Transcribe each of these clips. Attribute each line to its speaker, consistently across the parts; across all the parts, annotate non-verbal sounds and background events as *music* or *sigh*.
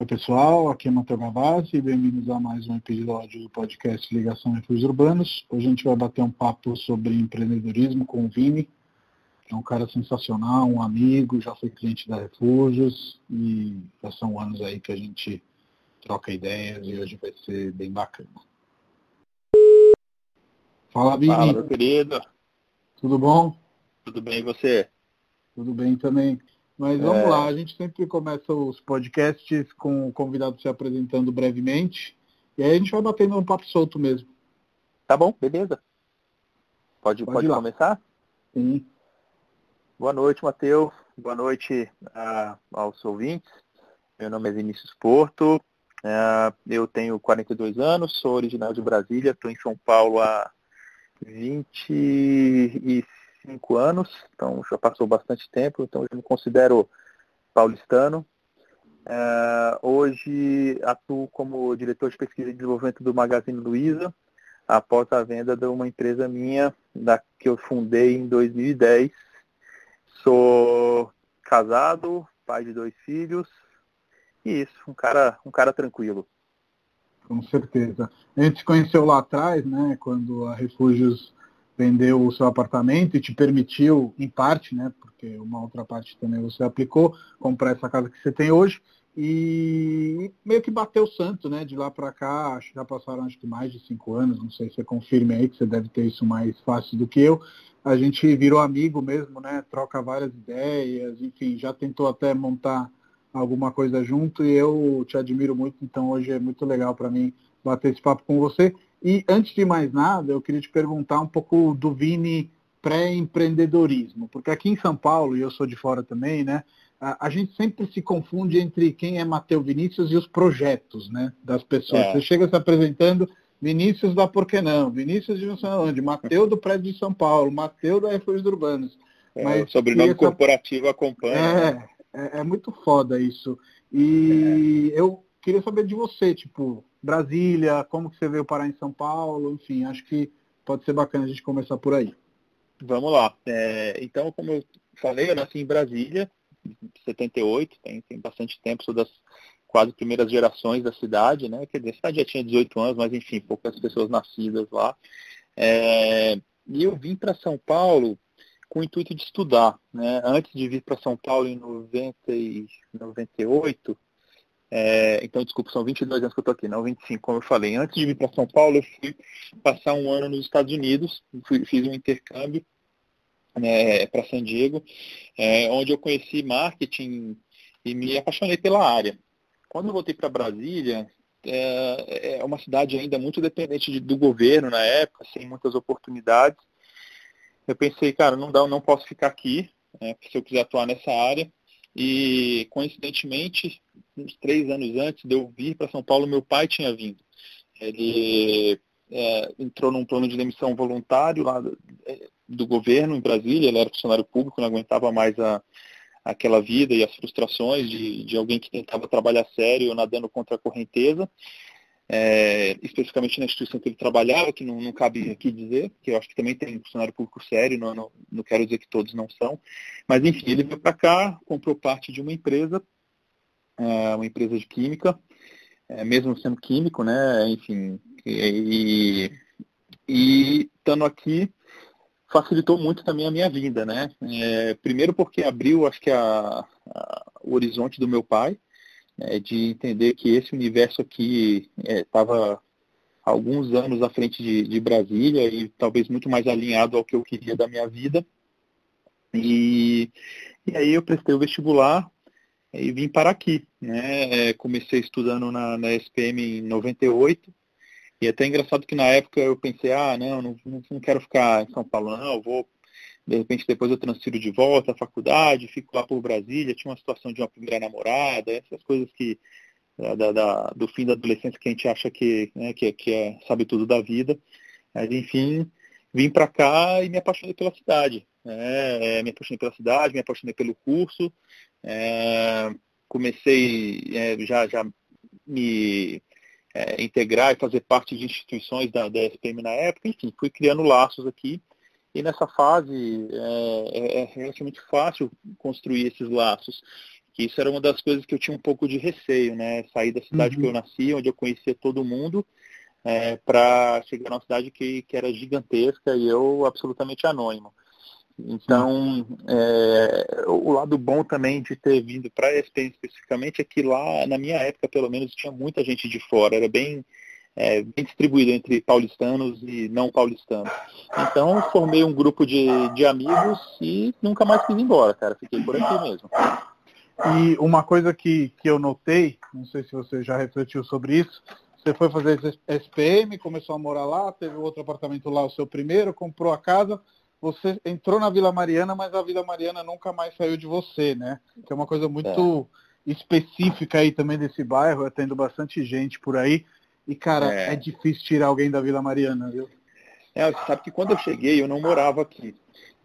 Speaker 1: Oi pessoal, aqui é Matheus Gavazzi e bem-vindos a mais um episódio do podcast Ligação Refúgios Urbanos. Hoje a gente vai bater um papo sobre empreendedorismo com o Vini, que é um cara sensacional, um amigo, já foi cliente da Refúgios e já são anos aí que a gente troca ideias e hoje vai ser bem bacana. Fala, Vini.
Speaker 2: Fala, meu querido.
Speaker 1: Tudo bom?
Speaker 2: Tudo bem e você?
Speaker 1: Tudo bem também. Mas vamos é... lá, a gente sempre começa os podcasts com o convidado se apresentando brevemente. E aí a gente vai batendo um papo solto mesmo.
Speaker 2: Tá bom, beleza. Pode, pode, pode começar?
Speaker 1: Sim.
Speaker 2: Boa noite, Matheus. Boa noite a, aos ouvintes. Meu nome é Vinícius Porto. Uh, eu tenho 42 anos, sou original de Brasília, estou em São Paulo há 20 e 35 anos, então já passou bastante tempo, então eu me considero paulistano. É, hoje atuo como diretor de pesquisa e desenvolvimento do Magazine Luiza, após a venda de uma empresa minha, da que eu fundei em 2010. Sou casado, pai de dois filhos, e isso, um cara, um cara tranquilo.
Speaker 1: Com certeza. A gente se conheceu lá atrás, né, quando a Refúgios vendeu o seu apartamento e te permitiu, em parte, né, porque uma outra parte também você aplicou, comprar essa casa que você tem hoje e meio que bateu o santo, né, de lá para cá, acho que já passaram acho que mais de cinco anos, não sei se você confirme aí, que você deve ter isso mais fácil do que eu, a gente virou amigo mesmo, né, troca várias ideias, enfim, já tentou até montar alguma coisa junto e eu te admiro muito, então hoje é muito legal para mim bater esse papo com você. E antes de mais nada, eu queria te perguntar um pouco do Vini pré-empreendedorismo, porque aqui em São Paulo, e eu sou de fora também, né, a, a gente sempre se confunde entre quem é Mateu Vinícius e os projetos né, das pessoas. É. Você chega se apresentando, Vinícius da Por que Não, Vinícius de não sei onde, Mateu do Prédio de São Paulo, Mateu da Refúgios Urbanos.
Speaker 2: É, Mas o sobrenome essa... corporativo acompanha.
Speaker 1: É, né? é, é, muito foda isso. E é. eu queria saber de você, tipo, Brasília, como que você veio parar em São Paulo, enfim, acho que pode ser bacana a gente começar por aí.
Speaker 2: Vamos lá. É, então, como eu falei, eu nasci em Brasília, em 78, tem, tem bastante tempo, sou das quase primeiras gerações da cidade, né? Quer dizer, a cidade já tinha 18 anos, mas enfim, poucas pessoas nascidas lá. É, e eu vim para São Paulo com o intuito de estudar. Né? Antes de vir para São Paulo em 90 e 98, é, então, desculpa, são 22 anos que eu estou aqui, não 25, como eu falei. Antes de vir para São Paulo, eu fui passar um ano nos Estados Unidos, fui, fiz um intercâmbio né, para San Diego, é, onde eu conheci marketing e me apaixonei pela área. Quando eu voltei para Brasília, é, é, uma cidade ainda muito dependente de, do governo na época, sem muitas oportunidades. Eu pensei, cara, não dá, não posso ficar aqui, né, se eu quiser atuar nessa área. E, coincidentemente, uns três anos antes de eu vir para São Paulo, meu pai tinha vindo. Ele é, entrou num plano de demissão voluntário lá do, é, do, governo em Brasília, ele era funcionário público, não aguentava mais a, aquela vida e as frustrações de, de alguém que tentava trabalhar sério nadando contra a correnteza é, especificamente na instituição que ele trabalhava, que não, não cabe aqui dizer, que eu acho que também tem funcionário público sério, não, não, não quero dizer que todos não são, mas enfim, ele veio para cá, comprou parte de uma empresa, é, uma empresa de química, é, mesmo sendo químico, né, enfim, e, e estando aqui facilitou muito também a minha vida, né, é, primeiro porque abriu, acho que a, a, o horizonte do meu pai, né, de entender que esse universo aqui estava é, alguns anos à frente de, de, Brasília e talvez muito mais alinhado ao que eu queria da minha vida. E, e aí eu prestei o vestibular e vim para aqui. Né? É, comecei estudando na, na SPM em 98. E é até engraçado que na época eu pensei, ah, não, não, não quero ficar em São Paulo, não, vou de repente depois eu transfiro de volta à faculdade, fico lá por Brasília, tinha uma situação de uma primeira namorada, essas coisas que da, da, do fim da adolescência que a gente acha que, né, que, que é, sabe tudo da vida. Mas enfim, vim para cá e me apaixonei pela cidade. Né? me apaixonei pela cidade, me apaixonei pelo curso. É, comecei é, já, já me é, integrar e fazer parte de instituições da, da SPM na época. Enfim, fui criando laços aqui e nessa fase é, é, é relativamente fácil construir esses laços que isso era uma das coisas que eu tinha um pouco de receio, né? Sair da cidade uhum. que eu nasci, onde eu conhecia todo mundo, é, para chegar numa cidade que, que era gigantesca e eu absolutamente anônimo. Então, é, o lado bom também de ter vindo para a ESPN especificamente é que lá, na minha época, pelo menos, tinha muita gente de fora, era bem, é, bem distribuído entre paulistanos e não paulistanos. Então, formei um grupo de, de amigos e nunca mais quis ir embora, cara. Fiquei por aqui mesmo.
Speaker 1: E uma coisa que, que eu notei, não sei se você já refletiu sobre isso, você foi fazer SPM, começou a morar lá, teve outro apartamento lá, o seu primeiro, comprou a casa, você entrou na Vila Mariana, mas a Vila Mariana nunca mais saiu de você, né? Que é uma coisa muito é. específica aí também desse bairro, tendo bastante gente por aí. E, cara, é, é difícil tirar alguém da Vila Mariana, viu?
Speaker 2: É, você sabe que quando eu cheguei, eu não morava aqui.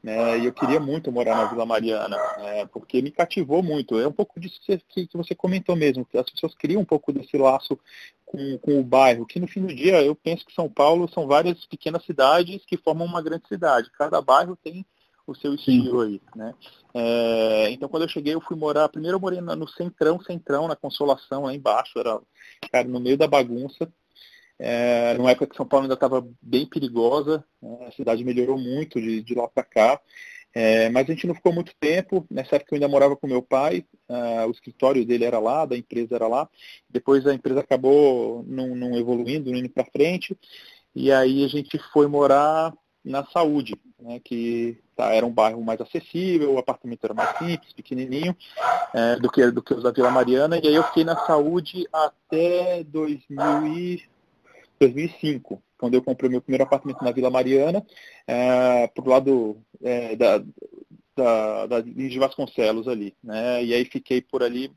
Speaker 2: Né, e eu queria muito morar na Vila Mariana, né, porque me cativou muito. É um pouco disso que, que você comentou mesmo, que as pessoas criam um pouco desse laço com, com, o bairro, que no fim do dia eu penso que São Paulo são várias pequenas cidades que formam uma grande cidade. Cada bairro tem o seu estilo aí, né? É, então quando eu cheguei eu fui morar, primeiro eu morei no centrão, centrão, na Consolação, lá embaixo, era cara, no meio da bagunça, é, numa época que São Paulo ainda estava bem perigosa, né? a cidade melhorou muito de, de lá para cá, é, mas a gente não ficou muito tempo. Nessa época eu ainda morava com meu pai, uh, o escritório dele era lá, da empresa era lá. Depois a empresa acabou não, não evoluindo, não indo para frente. E aí a gente foi morar na Saúde, né, que tá, era um bairro mais acessível, o apartamento era mais simples, pequenininho, é, do, que, do que os da Vila Mariana. E aí eu fiquei na Saúde até 2000 e 2005, quando eu comprei meu primeiro apartamento na Vila Mariana, é, pro lado é, da, da, da de Vasconcelos ali, né? E aí fiquei por ali,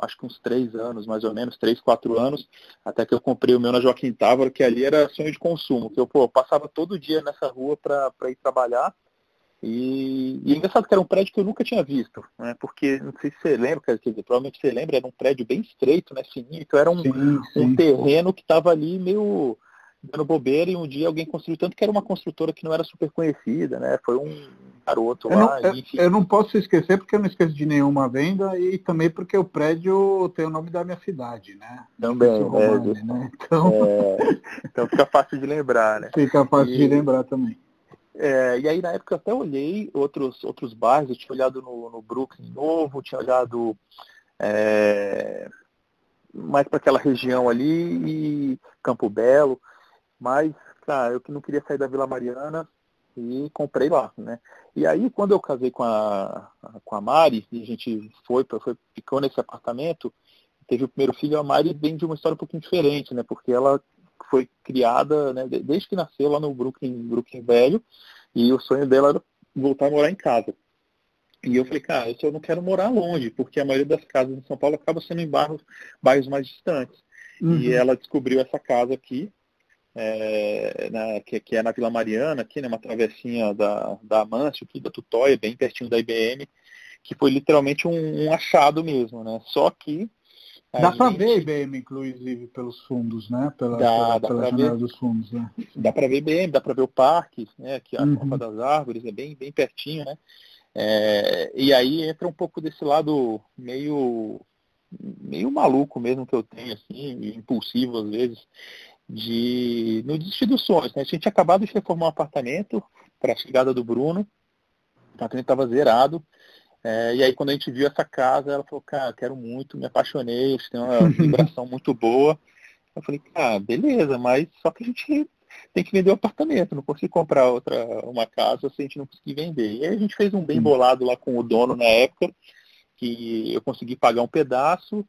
Speaker 2: acho que uns três anos, mais ou menos, três, quatro anos, até que eu comprei o meu na Joaquim Távora, que ali era sonho de consumo, que eu pô, passava todo dia nessa rua para ir trabalhar, e, e é engraçado que era um prédio que eu nunca tinha visto, né? Porque, não sei se você lembra, quer dizer, provavelmente você lembra, era um prédio bem estreito, né? Fininho, então era um, sim, sim. um terreno que estava ali meio dando bobeira e um dia alguém construiu tanto que era uma construtora que não era super conhecida, né? Foi um garoto
Speaker 1: eu
Speaker 2: lá,
Speaker 1: não, enfim. Eu não posso esquecer porque eu não esqueço de nenhuma venda e também porque o prédio tem o nome da minha cidade, né?
Speaker 2: Também, Romane, é, né? Então... É, *laughs* então fica fácil de lembrar, né?
Speaker 1: Fica fácil e... de lembrar também.
Speaker 2: É, e aí na época eu até olhei outros, outros bairros, eu tinha olhado no, no Brooklyn Novo, tinha olhado é, mais para aquela região ali e Campo Belo, mas, cara, eu que não queria sair da Vila Mariana e comprei lá, né? E aí quando eu casei com a, com a Mari, e a gente foi, foi ficou nesse apartamento, teve o primeiro filho, a Mari vem de uma história um pouquinho diferente, né? Porque ela foi criada, né, desde que nasceu lá no Brooklyn, Brooklyn Velho, e o sonho dela era voltar a morar em casa. E eu falei, cara, eu não quero morar longe, porque a maioria das casas em São Paulo acaba sendo em bairros, bairros mais distantes. Uhum. E ela descobriu essa casa aqui, é, na, que, que, é na Vila Mariana, aqui, né, uma travessinha da, da Amâncio, da Tutóia, bem pertinho da IBM, que foi literalmente um, um achado mesmo, né? Só que
Speaker 1: Dá para ver a IBM, inclusive, pelos fundos, né? Pela, dá, pela, dá pela janela ver, dos fundos. Né?
Speaker 2: Dá para ver IBM, dá para ver o parque, né? Que é a uhum. Copa das Árvores, é bem, bem pertinho, né? É, e aí entra um pouco desse lado meio meio maluco mesmo que eu tenho, assim, impulsivo às vezes, de no desistir dos sonhos. Né? A gente tinha acabado de reformar um apartamento para a chegada do Bruno, o apartamento estava zerado, é, e aí quando a gente viu essa casa, ela falou, cara, quero muito, me apaixonei, tem uma *laughs* vibração muito boa. Eu falei, ah, beleza, mas só que a gente tem que vender o apartamento, não consigo comprar outra uma casa se a gente não conseguir vender. E aí a gente fez um bem bolado lá com o dono na época, que eu consegui pagar um pedaço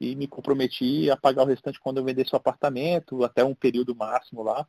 Speaker 2: e me comprometi a pagar o restante quando eu vendesse o apartamento, até um período máximo lá.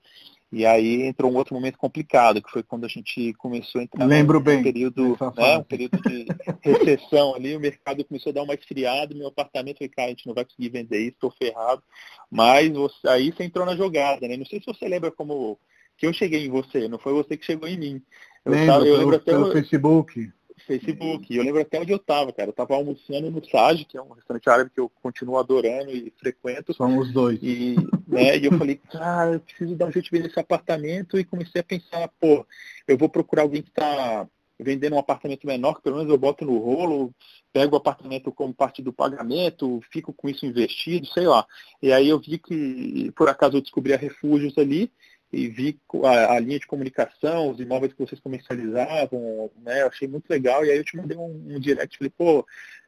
Speaker 2: E aí entrou um outro momento complicado, que foi quando a gente começou a entrar
Speaker 1: Lembro
Speaker 2: num
Speaker 1: bem,
Speaker 2: período, né, um período de *laughs* recessão ali, o mercado começou a dar uma esfriada, meu apartamento, falei, cara, a gente não vai conseguir vender isso, estou ferrado. Mas você, aí você entrou na jogada, né? Não sei se você lembra como que eu cheguei em você, não foi você que chegou em mim.
Speaker 1: Eu, lembro, tava, eu lembro até pelo o Facebook.
Speaker 2: Facebook. Eu lembro até onde eu estava, cara. Eu estava almoçando no Sage, que é um restaurante árabe que eu continuo adorando e frequento.
Speaker 1: Somos dois.
Speaker 2: E, né, e eu falei, cara, eu preciso dar um jeito de ver esse apartamento e comecei a pensar, pô, eu vou procurar alguém que está vendendo um apartamento menor, que pelo menos eu boto no rolo, pego o apartamento como parte do pagamento, fico com isso investido, sei lá. E aí eu vi que, por acaso, eu descobri a Refúgios ali, e vi a, a, linha de comunicação, os imóveis que vocês comercializavam, né? Eu achei muito legal. E aí eu te mandei um, um direct, falei, pô,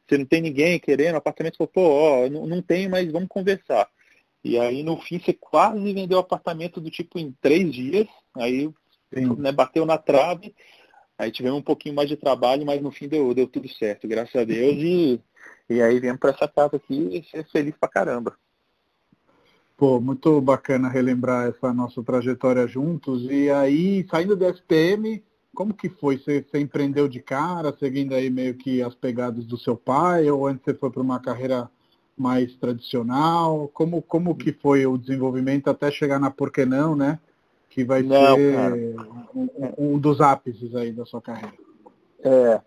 Speaker 2: você não tem ninguém querendo apartamento? Falei, pô, ó, não, não tenho, mas vamos conversar. E aí no fim você quase vendeu o apartamento do tipo em três dias. Aí né, bateu na trave. Aí tivemos um pouquinho mais de trabalho, mas no fim deu, deu tudo certo, graças a Deus. E, e aí viemos para essa casa aqui e ser feliz pra caramba.
Speaker 1: Pô, muito bacana relembrar essa nossa trajetória juntos. E aí, saindo do SPM, como que foi? Você, você, empreendeu de cara, seguindo aí meio que as pegadas do seu pai, ou antes você foi para uma carreira mais tradicional? Como, como que foi o desenvolvimento até chegar na Por que Não, né? Que vai Não, ser um, um, dos ápices aí da sua carreira.
Speaker 2: É,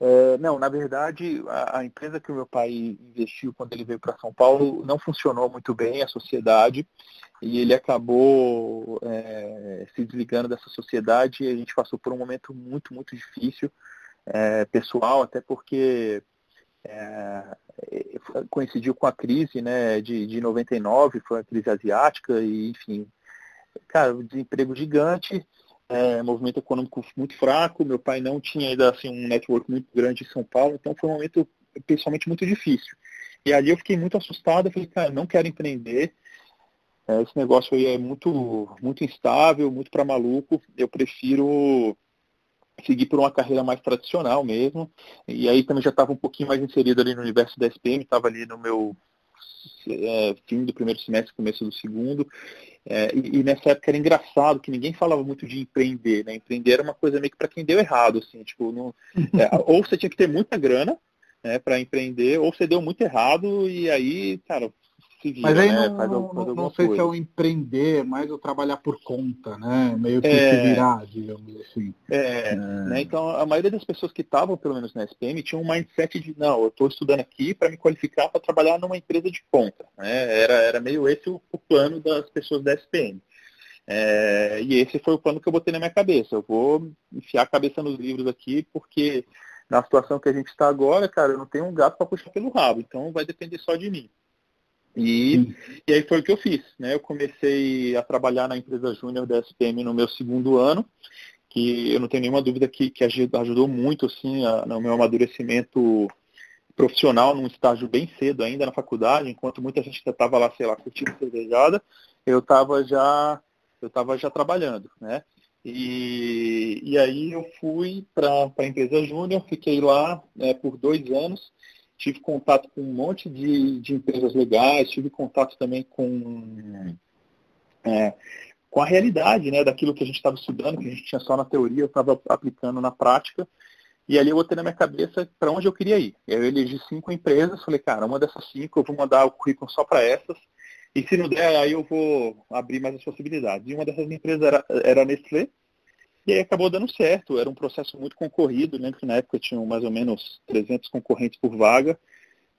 Speaker 2: é, não, na verdade, a, a, empresa que o meu pai investiu quando ele veio para São Paulo não funcionou muito bem, a sociedade, e ele acabou é, se desligando dessa sociedade e a gente passou por um momento muito, muito difícil, é, pessoal, até porque é, coincidiu com a crise né, de, de 99, foi a crise asiática, e enfim, cara, desemprego gigante, é, movimento econômico muito fraco, meu pai não tinha ainda assim, um network muito grande em São Paulo, então foi um momento pessoalmente muito difícil. E ali eu fiquei muito assustado, eu falei, cara, não quero empreender, é, esse negócio aí é muito, muito instável, muito para maluco, eu prefiro seguir por uma carreira mais tradicional mesmo. E aí também já estava um pouquinho mais inserido ali no universo da SPM, estava ali no meu é, fim do primeiro semestre, começo do segundo. É, e, e, nessa época era engraçado que ninguém falava muito de empreender, né? Empreender era uma coisa meio que para quem deu errado, assim, tipo, não, é, *laughs* ou você tinha que ter muita grana né, para empreender, ou você deu muito errado e aí, cara,
Speaker 1: se vira, Mas aí né? não, não sei coisa. se é o empreender, mas o trabalhar por conta, né? Meio que é, se virar, digamos assim.
Speaker 2: É, é. Né? Então a maioria das pessoas que estavam, pelo menos na SPM, tinham um mindset de não, eu estou estudando aqui para me qualificar para trabalhar numa empresa de ponta. Né? Era, era meio esse o, o plano das pessoas da SPM. É, e esse foi o plano que eu botei na minha cabeça. Eu vou enfiar a cabeça nos livros aqui, porque na situação que a gente está agora, cara, eu não tenho um gato para puxar pelo rabo, então vai depender só de mim. E, e aí foi o que eu fiz. Né? Eu comecei a trabalhar na empresa júnior da SPM no meu segundo ano, que eu não tenho nenhuma dúvida que, que ajudou muito assim, a, no meu amadurecimento profissional num estágio bem cedo ainda na faculdade, enquanto muita gente estava lá, sei lá, curtindo cervejada, eu estava já eu estava já trabalhando, né? E, e aí eu fui para a empresa júnior, fiquei lá né, por dois anos tive contato com um monte de, de empresas legais, tive contato também com, é, com a realidade né, daquilo que a gente estava estudando, que a gente tinha só na teoria, eu estava aplicando na prática. E ali eu botei na minha cabeça para onde eu queria ir. Eu elegi cinco empresas, falei, cara, uma dessas cinco eu vou mandar o currículo só para essas. E se não der, aí eu vou abrir mais as possibilidades. E uma dessas empresas era, era a Nestlé, e aí acabou dando certo. Era um processo muito concorrido. Lembro que na época tinham mais ou menos 300 concorrentes por vaga.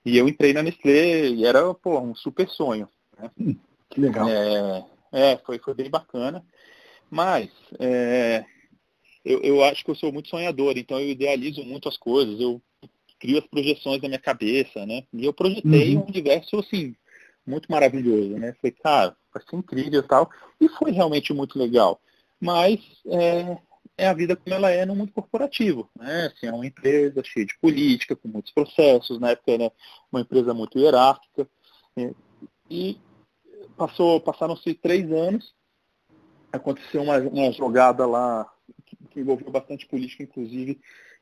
Speaker 2: E eu entrei na Nestlé e era pô, um super sonho. Né?
Speaker 1: Hum, que legal.
Speaker 2: É, é, foi, foi bem bacana. Mas é, eu, eu acho que eu sou muito sonhador, então eu idealizo muito as coisas. Eu crio as projeções na minha cabeça, né? E eu projetei uhum. um universo, assim, muito maravilhoso, né? Falei, cara, vai ser incrível e tal. E foi realmente muito legal mas é, é, a vida como ela é no mundo corporativo. Né? Assim, é uma empresa cheia de política, com muitos processos, na época era uma empresa muito hierárquica. É, e passou, passaram-se três anos, aconteceu uma, uma jogada lá que, que, envolveu bastante política, inclusive,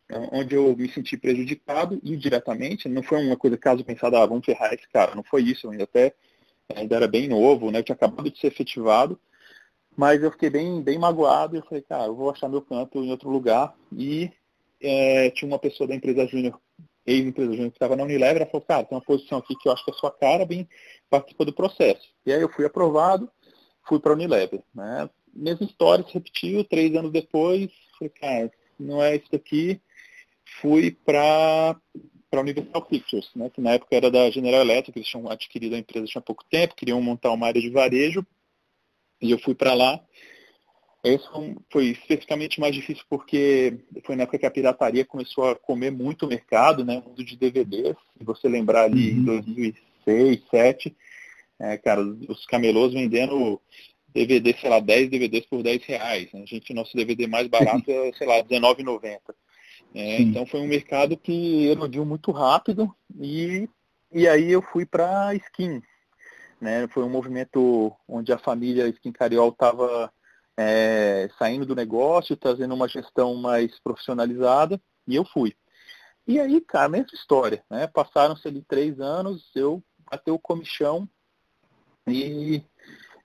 Speaker 2: é, onde eu me senti prejudicado indiretamente. Não foi uma coisa caso pensado, ah, vamos ferrar esse cara. Não foi isso, eu ainda até ainda era bem novo, né? Eu tinha acabado de ser efetivado. Mas eu fiquei bem, bem magoado e eu falei, cara, eu vou achar meu canto em outro lugar. E é, tinha uma pessoa da empresa júnior, ex-empresa júnior, que estava na Unilever, ela falou, cara, tem uma posição aqui que eu acho que é sua cara, bem participa do processo. E aí eu fui aprovado, fui para a Unilever. Né? Mesma história se repetiu, três anos depois, falei, cara, não é isso daqui. Fui para para a Universal Pictures, né, que na época era da General Electric, eles tinham adquirido a empresa tinha pouco tempo, queriam montar uma área de varejo, e eu fui para lá. Esse foi especificamente mais difícil porque foi na época que a pirataria começou a comer muito o mercado, né? O mundo de DVDs. Se você lembrar ali uhum. em 2006, 2007, é, cara, os camelôs vendendo DVD, sei lá, 10 DVDs por 10 reais. A gente, nosso DVD mais barato é, sei lá, R$19,90. É, então foi um mercado que erodiu muito rápido e, e aí eu fui para skin. Né? Foi um movimento onde a família Skin Cariol estava é, saindo do negócio, trazendo uma gestão mais profissionalizada, e eu fui. E aí, cara, mesma história, né? Passaram-se ali três anos, eu bateu o comichão e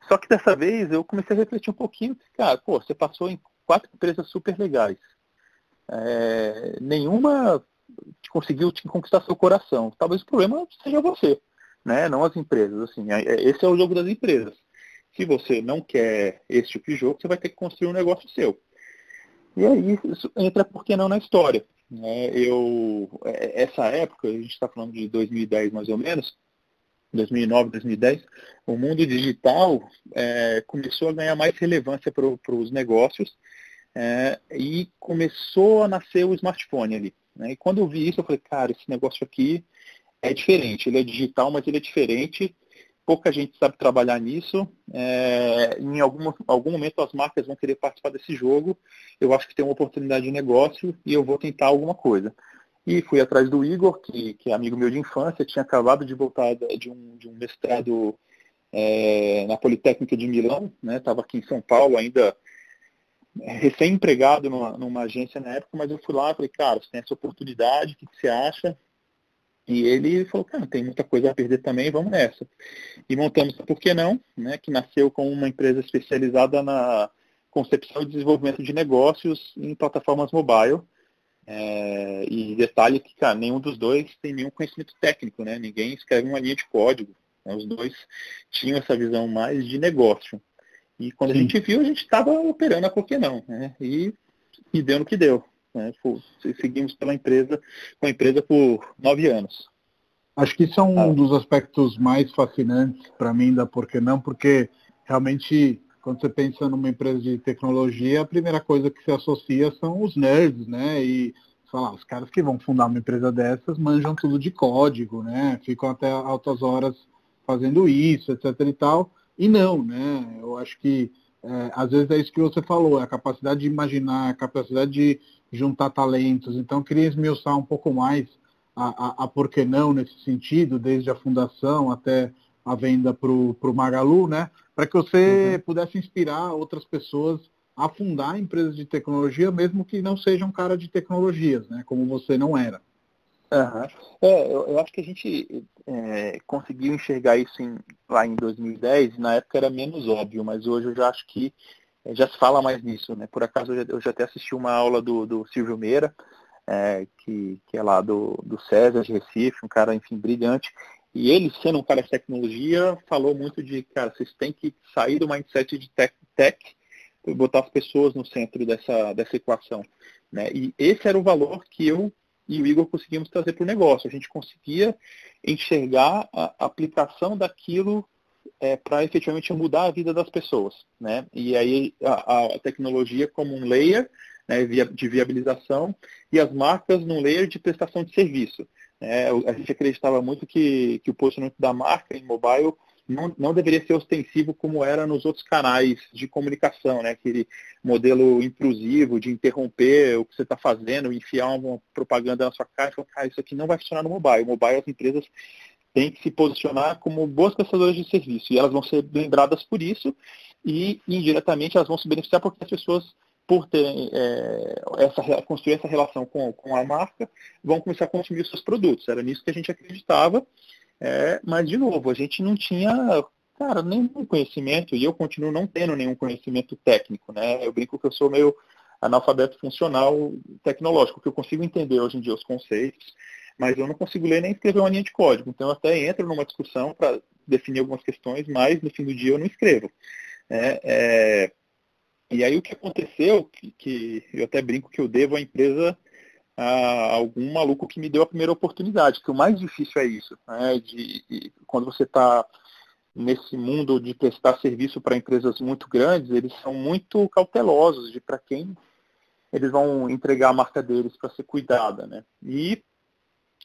Speaker 2: só que dessa vez eu comecei a refletir um pouquinho, cara, pô, você passou em quatro empresas super legais. É, nenhuma conseguiu te conquistar seu coração. Talvez o problema seja você, né? Não as empresas. Assim, é, é, esse é o jogo das empresas. Se você não quer esse tipo de jogo, você vai ter que construir um negócio seu. E aí isso entra por que não na história. Né? Eu, é, essa época, a gente está falando de 2010 mais ou menos, 2009, 2010, o mundo digital é, começou a ganhar mais relevância para os negócios é, e começou a nascer o smartphone ali. Né? E quando eu vi isso, eu falei, cara, esse negócio aqui é diferente. Ele é digital, mas ele é diferente. Pouca gente sabe trabalhar nisso. É, em algum, algum momento as marcas vão querer participar desse jogo. Eu acho que tem uma oportunidade de negócio e eu vou tentar alguma coisa. E fui atrás do Igor, que, que é amigo meu de infância, tinha acabado de voltar de um, de um mestrado é, na Politécnica de Milão, estava né? aqui em São Paulo ainda recém-empregado numa, numa, agência na época, mas eu fui lá e falei, cara, você tem essa oportunidade, o que, que você acha? E ele falou, cara, tem muita coisa a perder também, vamos nessa. E montamos, por que não, né, que nasceu com uma empresa especializada na concepção e desenvolvimento de negócios em plataformas mobile. É, e detalhe que, cara, nenhum dos dois tem nenhum conhecimento técnico, né? Ninguém escreve uma linha de código. Né? Os dois tinham essa visão mais de negócio. E quando Sim. a gente viu, a gente estava operando a por que não, né? E, e deu no que deu. Né? Seguimos pela empresa, com a empresa por nove anos.
Speaker 1: Acho que isso é um ah. dos aspectos mais fascinantes para mim da Por que Não, porque realmente, quando você pensa numa empresa de tecnologia, a primeira coisa que se associa são os nerds, né? E, lá, os caras que vão fundar uma empresa dessas manjam tudo de código, né? Ficam até altas horas fazendo isso, etc e tal. E não, né? Eu acho que é, às vezes é isso que você falou, é a capacidade de imaginar, a capacidade de juntar talentos. Então, eu queria esmiuçar um pouco mais a, a, a por que não nesse sentido, desde a fundação até a venda para o Magalu, né? Para que você uhum. pudesse inspirar outras pessoas a fundar empresas de tecnologia, mesmo que não sejam cara de tecnologias, né? Como você não era.
Speaker 2: Uhum. É, eu, eu, acho que a gente é, conseguiu enxergar isso em, lá em 2010, e na época era menos óbvio, mas hoje eu já acho que já se fala mais nisso. Né? Por acaso eu já, eu já até assisti uma aula do, do Silvio Meira, é, que, que é lá do, do César de Recife, um cara, enfim, brilhante. E ele, sendo um cara de tecnologia, falou muito de, cara, vocês têm que sair do mindset de tech, tech botar as pessoas no centro dessa, dessa equação. Né? E esse era o valor que eu e o Igor conseguimos trazer para o negócio. A gente conseguia enxergar a aplicação daquilo é, para efetivamente mudar a vida das pessoas. Né? E aí a, a tecnologia como um layer né, de viabilização e as marcas num layer de prestação de serviço. É, a gente acreditava muito que, que o posicionamento da marca em mobile não, não deveria ser ostensivo como era nos outros canais de comunicação, né? aquele modelo intrusivo de interromper o que você está fazendo, enfiar uma propaganda na sua cara e falar, ah, isso aqui não vai funcionar no mobile. O mobile, as empresas têm que se posicionar como boas prestadoras de serviço e elas vão ser lembradas por isso e indiretamente elas vão se beneficiar porque as pessoas por terem é, essa, construir essa relação com, com a marca, vão começar a consumir os seus produtos. Era nisso que a gente acreditava é, mas, de novo, a gente não tinha, cara, nenhum conhecimento, e eu continuo não tendo nenhum conhecimento técnico, né? Eu brinco que eu sou meio analfabeto funcional tecnológico, que eu consigo entender hoje em dia os conceitos, mas eu não consigo ler nem escrever uma linha de código. Então, eu até entro numa discussão para definir algumas questões, mas no fim do dia eu não escrevo. É, é, e aí o que aconteceu, que, que, eu até brinco que eu devo à empresa a algum maluco que me deu a primeira oportunidade, que o mais difícil é isso, né? de, de quando você está nesse mundo de prestar serviço para empresas muito grandes, eles são muito cautelosos de para quem eles vão entregar a marca deles para ser cuidada, né? E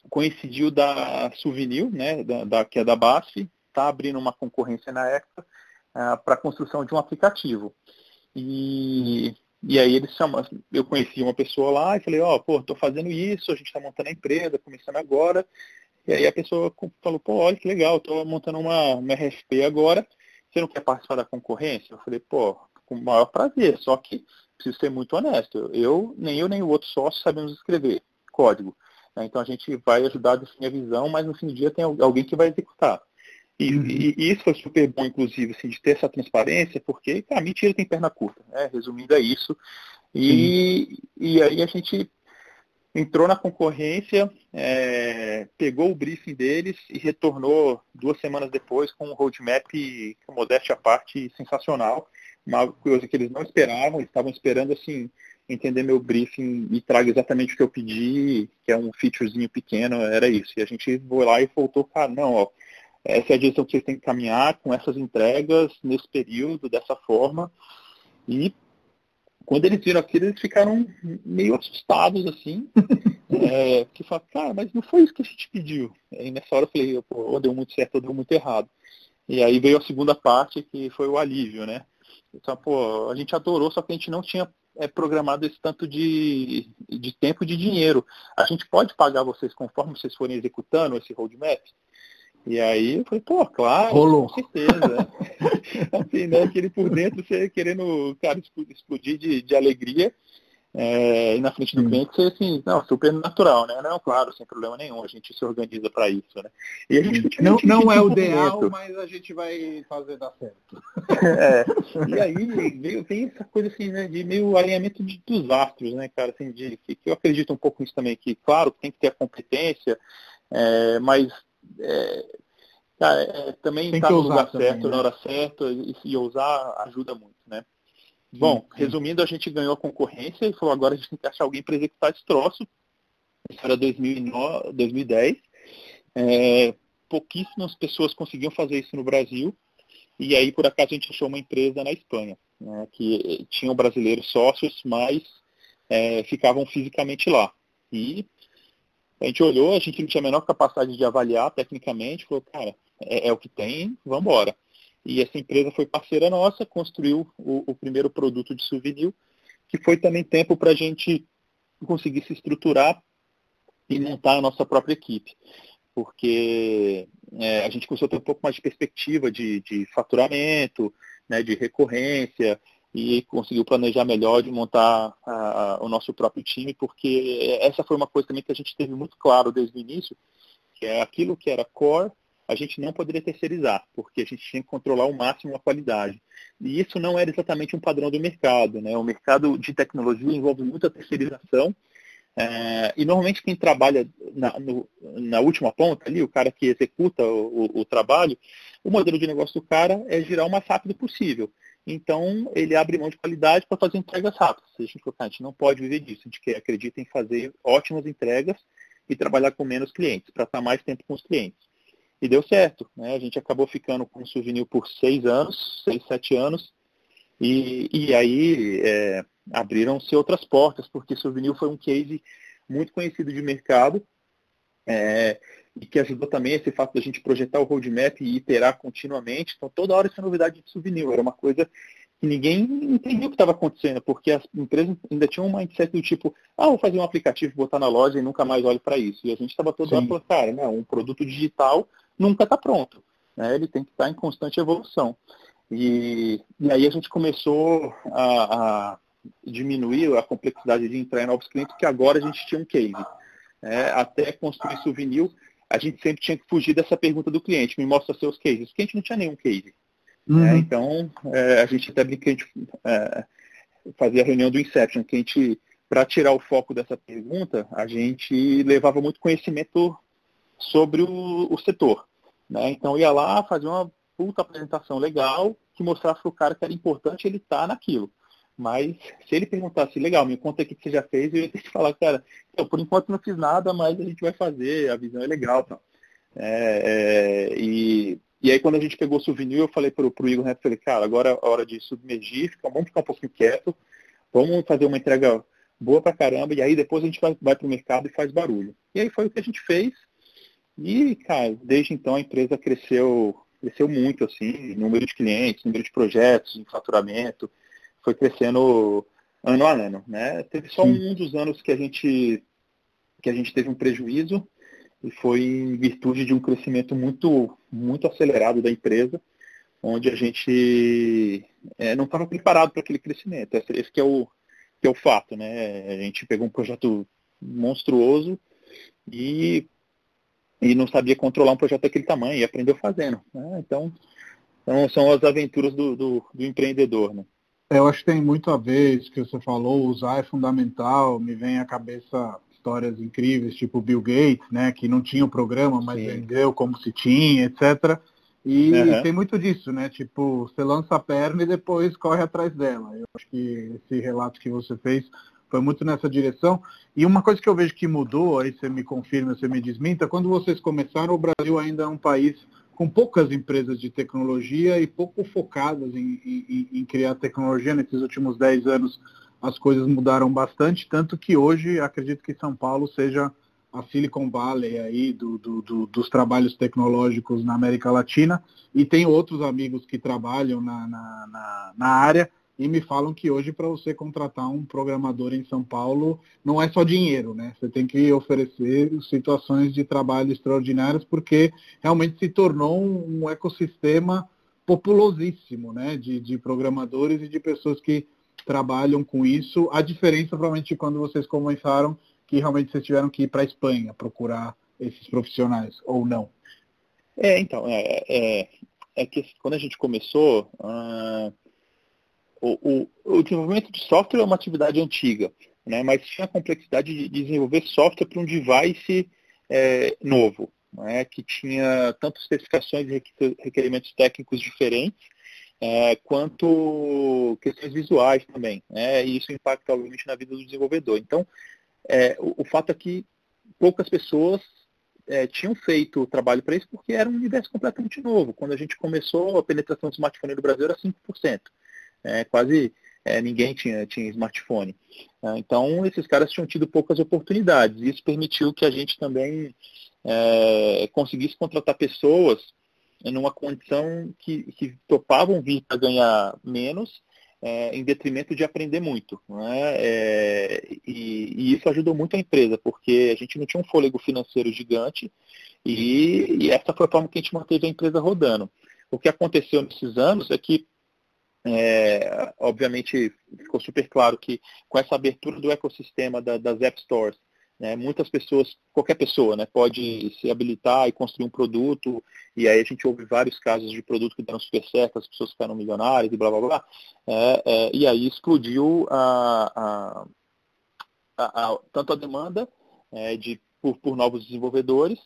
Speaker 2: coincidiu da Souvenir, né, da, da, que é da BASF, está abrindo uma concorrência na ECA uh, para a construção de um aplicativo. E, e aí eles chamam, eu conheci uma pessoa lá e falei, ó, oh, pô, estou fazendo isso, a gente está montando a empresa, começando agora. E aí a pessoa falou, pô, olha que legal, estou montando uma, uma RFP agora, você não quer participar da concorrência? Eu falei, pô, com o maior prazer, só que preciso ser muito honesto. Eu, nem eu, nem o outro sócio sabemos escrever código. Né? Então a gente vai ajudar a definir a visão, mas no fim do dia tem alguém que vai executar. E, uhum. e, e, isso foi super bom, inclusive, assim, de ter essa transparência, porque a mentira tem perna curta, né? resumindo é isso. E, e aí a gente entrou na concorrência, é, pegou o briefing deles e retornou duas semanas depois com um roadmap, modéstia à parte, sensacional. Uma coisa que eles não esperavam, estavam esperando assim, entender meu briefing e traga exatamente o que eu pedi, que é um featurezinho pequeno, era isso. E a gente foi lá e voltou, cara, não, ó, essa é a direção que vocês têm que caminhar com essas entregas nesse período, dessa forma. E quando eles viram aquilo, eles ficaram meio assustados, assim. *laughs* é, que falaram, cara, mas não foi isso que a gente pediu. E nessa hora eu falei, pô, ou deu muito certo ou deu muito errado. E aí veio a segunda parte, que foi o alívio, né? Então, pô, a gente adorou, só que a gente não tinha é, programado esse tanto de, de tempo e de dinheiro. A gente pode pagar vocês conforme vocês forem executando esse roadmap? E aí eu falei, pô, claro, Rolou. com certeza. *laughs* assim, né? Aquele por dentro, você querendo, cara, explodir de, de alegria. É, e na frente do cliente ser assim, não, super natural, né? Não, claro, sem problema nenhum, a gente se organiza para isso, né?
Speaker 1: E a gente não, não é o ideal, mas a gente vai fazer dar certo.
Speaker 2: É, e aí veio, tem essa coisa assim, né, de meio alinhamento de, dos astros, né, cara, assim, de, que, eu acredito um pouco nisso também, que claro, tem que ter a competência, é, mas é, é, também estar tá no lugar também, certo, né? na hora certa, e, e usar ajuda muito, né? Bom, resumindo, a gente ganhou a concorrência e falou, agora a gente tem que achar alguém para executar esse troço. Isso era 2009, 2010. É, pouquíssimas pessoas conseguiam fazer isso no Brasil. E aí, por acaso, a gente achou uma empresa na Espanha, né, que tinham brasileiros sócios, mas é, ficavam fisicamente lá. E a gente olhou, a gente não tinha a menor capacidade de avaliar tecnicamente, falou, cara, é, é o que tem, vamos embora. E essa empresa foi parceira nossa, construiu o, o primeiro produto de souvenir, que foi também tempo para a gente conseguir se estruturar e montar a nossa própria equipe. Porque é, a gente começou a ter um pouco mais de perspectiva de, de faturamento, né, de recorrência, e conseguiu planejar melhor de montar a, a, o nosso próprio time, porque essa foi uma coisa também que a gente teve muito claro desde o início, que é aquilo que era core, a gente não poderia terceirizar, porque a gente tinha que controlar ao máximo a qualidade. E isso não era exatamente um padrão do mercado. Né? O mercado de tecnologia envolve muita terceirização, é, e normalmente quem trabalha na, no, na, última ponta ali, o cara que executa o, o, o, trabalho, o modelo de negócio do cara é girar o mais rápido possível. Então, ele abre mão de qualidade para fazer entregas rápidas. A gente, a gente não pode viver disso. A gente quer, acredita em fazer ótimas entregas e trabalhar com menos clientes, para estar mais tempo com os clientes. E deu certo. Né? A gente acabou ficando com o Souvenir por seis anos, seis, sete anos. E, e aí é, abriram-se outras portas, porque Souvenir foi um case muito conhecido de mercado é, e que ajudou também esse fato da gente projetar o roadmap e iterar continuamente. Então, toda hora essa novidade de Souvenir. Era uma coisa que ninguém entendia o que estava acontecendo, porque as empresas ainda tinham um mindset do tipo, ah, vou fazer um aplicativo, botar na loja e nunca mais olho para isso. E a gente estava todo lá falando, cara, não, um produto digital nunca está pronto. Né? Ele tem que estar tá em constante evolução. E, e aí a gente começou a, a, diminuir a complexidade de entrar em novos clientes, porque agora a gente tinha um case. Né? Até construir souvenir, a gente sempre tinha que fugir dessa pergunta do cliente, me mostra seus cases, porque a gente não tinha nenhum case. Né? Uhum. então, é, a gente até brinca, a gente é, fazia a reunião do Inception, que a gente, para tirar o foco dessa pergunta, a gente levava muito conhecimento sobre o, o setor. Né? Então ia lá, fazer uma puta apresentação legal, que mostrasse para o cara que era importante ele estar tá naquilo. Mas se ele perguntasse, legal, me conta o que você já fez, eu ia ter que falar, cara, eu, por enquanto não fiz nada, mas a gente vai fazer, a visão é legal. Tá? É, é, e, E aí quando a gente pegou o souvenir, eu falei para o Igor Neto, falei, cara, agora é hora de submergir, vamos ficar um pouquinho quieto, vamos fazer uma entrega boa pra caramba, e aí depois a gente vai, vai para o mercado e faz barulho. E aí foi o que a gente fez, e, cara, desde então a empresa cresceu, cresceu muito, assim, número de clientes, número de projetos, em faturamento, foi crescendo ano a ano, né? Teve só um dos anos que a gente que a gente teve um prejuízo e foi em virtude de um crescimento muito muito acelerado da empresa, onde a gente é, não estava preparado para aquele crescimento. Esse, esse que é o que é o fato, né? A gente pegou um projeto monstruoso e e não sabia controlar um projeto daquele tamanho e aprendeu fazendo. Né? Então, então, são as aventuras do, do, do empreendedor. Né?
Speaker 1: Eu acho que tem muito a ver isso que você falou, usar é fundamental, me vem à cabeça histórias incríveis, tipo Bill Gates, né, que não tinha o programa, mas Sim. vendeu como se tinha, etc. E uhum. tem muito disso, né? Tipo, você lança a perna e depois corre atrás dela. Eu acho que esse relato que você fez foi muito nessa direção. E uma coisa que eu vejo que mudou, aí você me confirma, você me desminta, quando vocês começaram, o Brasil ainda é um país com poucas empresas de tecnologia e pouco focadas em, em, em criar tecnologia. Nesses últimos 10 anos as coisas mudaram bastante, tanto que hoje acredito que São Paulo seja a Silicon Valley aí do, do, do, dos trabalhos tecnológicos na América Latina e tem outros amigos que trabalham na, na, na, na área e me falam que hoje para você contratar um programador em São Paulo não é só dinheiro, né? Você tem que oferecer situações de trabalho extraordinárias porque realmente se tornou um, ecossistema populosíssimo, né? De, de programadores e de pessoas que trabalham com isso. A diferença provavelmente quando vocês começaram que realmente vocês tiveram que ir para a Espanha procurar esses profissionais ou não?
Speaker 2: É, então, é, é, é que quando a gente começou, uh, o, o, o, desenvolvimento de software é uma atividade antiga, né, mas tinha a complexidade de desenvolver software para um device é, novo, né, que tinha tanto especificações e requerimentos técnicos diferentes, é, quanto questões visuais também. Né, e isso impacta, obviamente, na vida do desenvolvedor. Então, é, o, o, fato é que poucas pessoas é, tinham feito o trabalho para isso porque era um universo completamente novo. Quando a gente começou, a penetração do smartphone no Brasil era 5% é, quase é, ninguém tinha, tinha smartphone. É, então, esses caras tinham tido poucas oportunidades. Isso permitiu que a gente também é, conseguisse contratar pessoas numa condição que, que topavam vir para ganhar menos, é, em detrimento de aprender muito. Né? É, e, e, isso ajudou muito a empresa, porque a gente não tinha um fôlego financeiro gigante e, e, essa foi a forma que a gente manteve a empresa rodando. O que aconteceu nesses anos é que é, obviamente ficou super claro que com essa abertura do ecossistema da, das App Stores, né, muitas pessoas, qualquer pessoa, né, pode se habilitar e construir um produto, e aí a gente ouve vários casos de produto que deram super certo, as pessoas ficaram milionárias e blá blá blá, é, é, e aí explodiu a, a, a, tanto a demanda é, de, por, por novos desenvolvedores,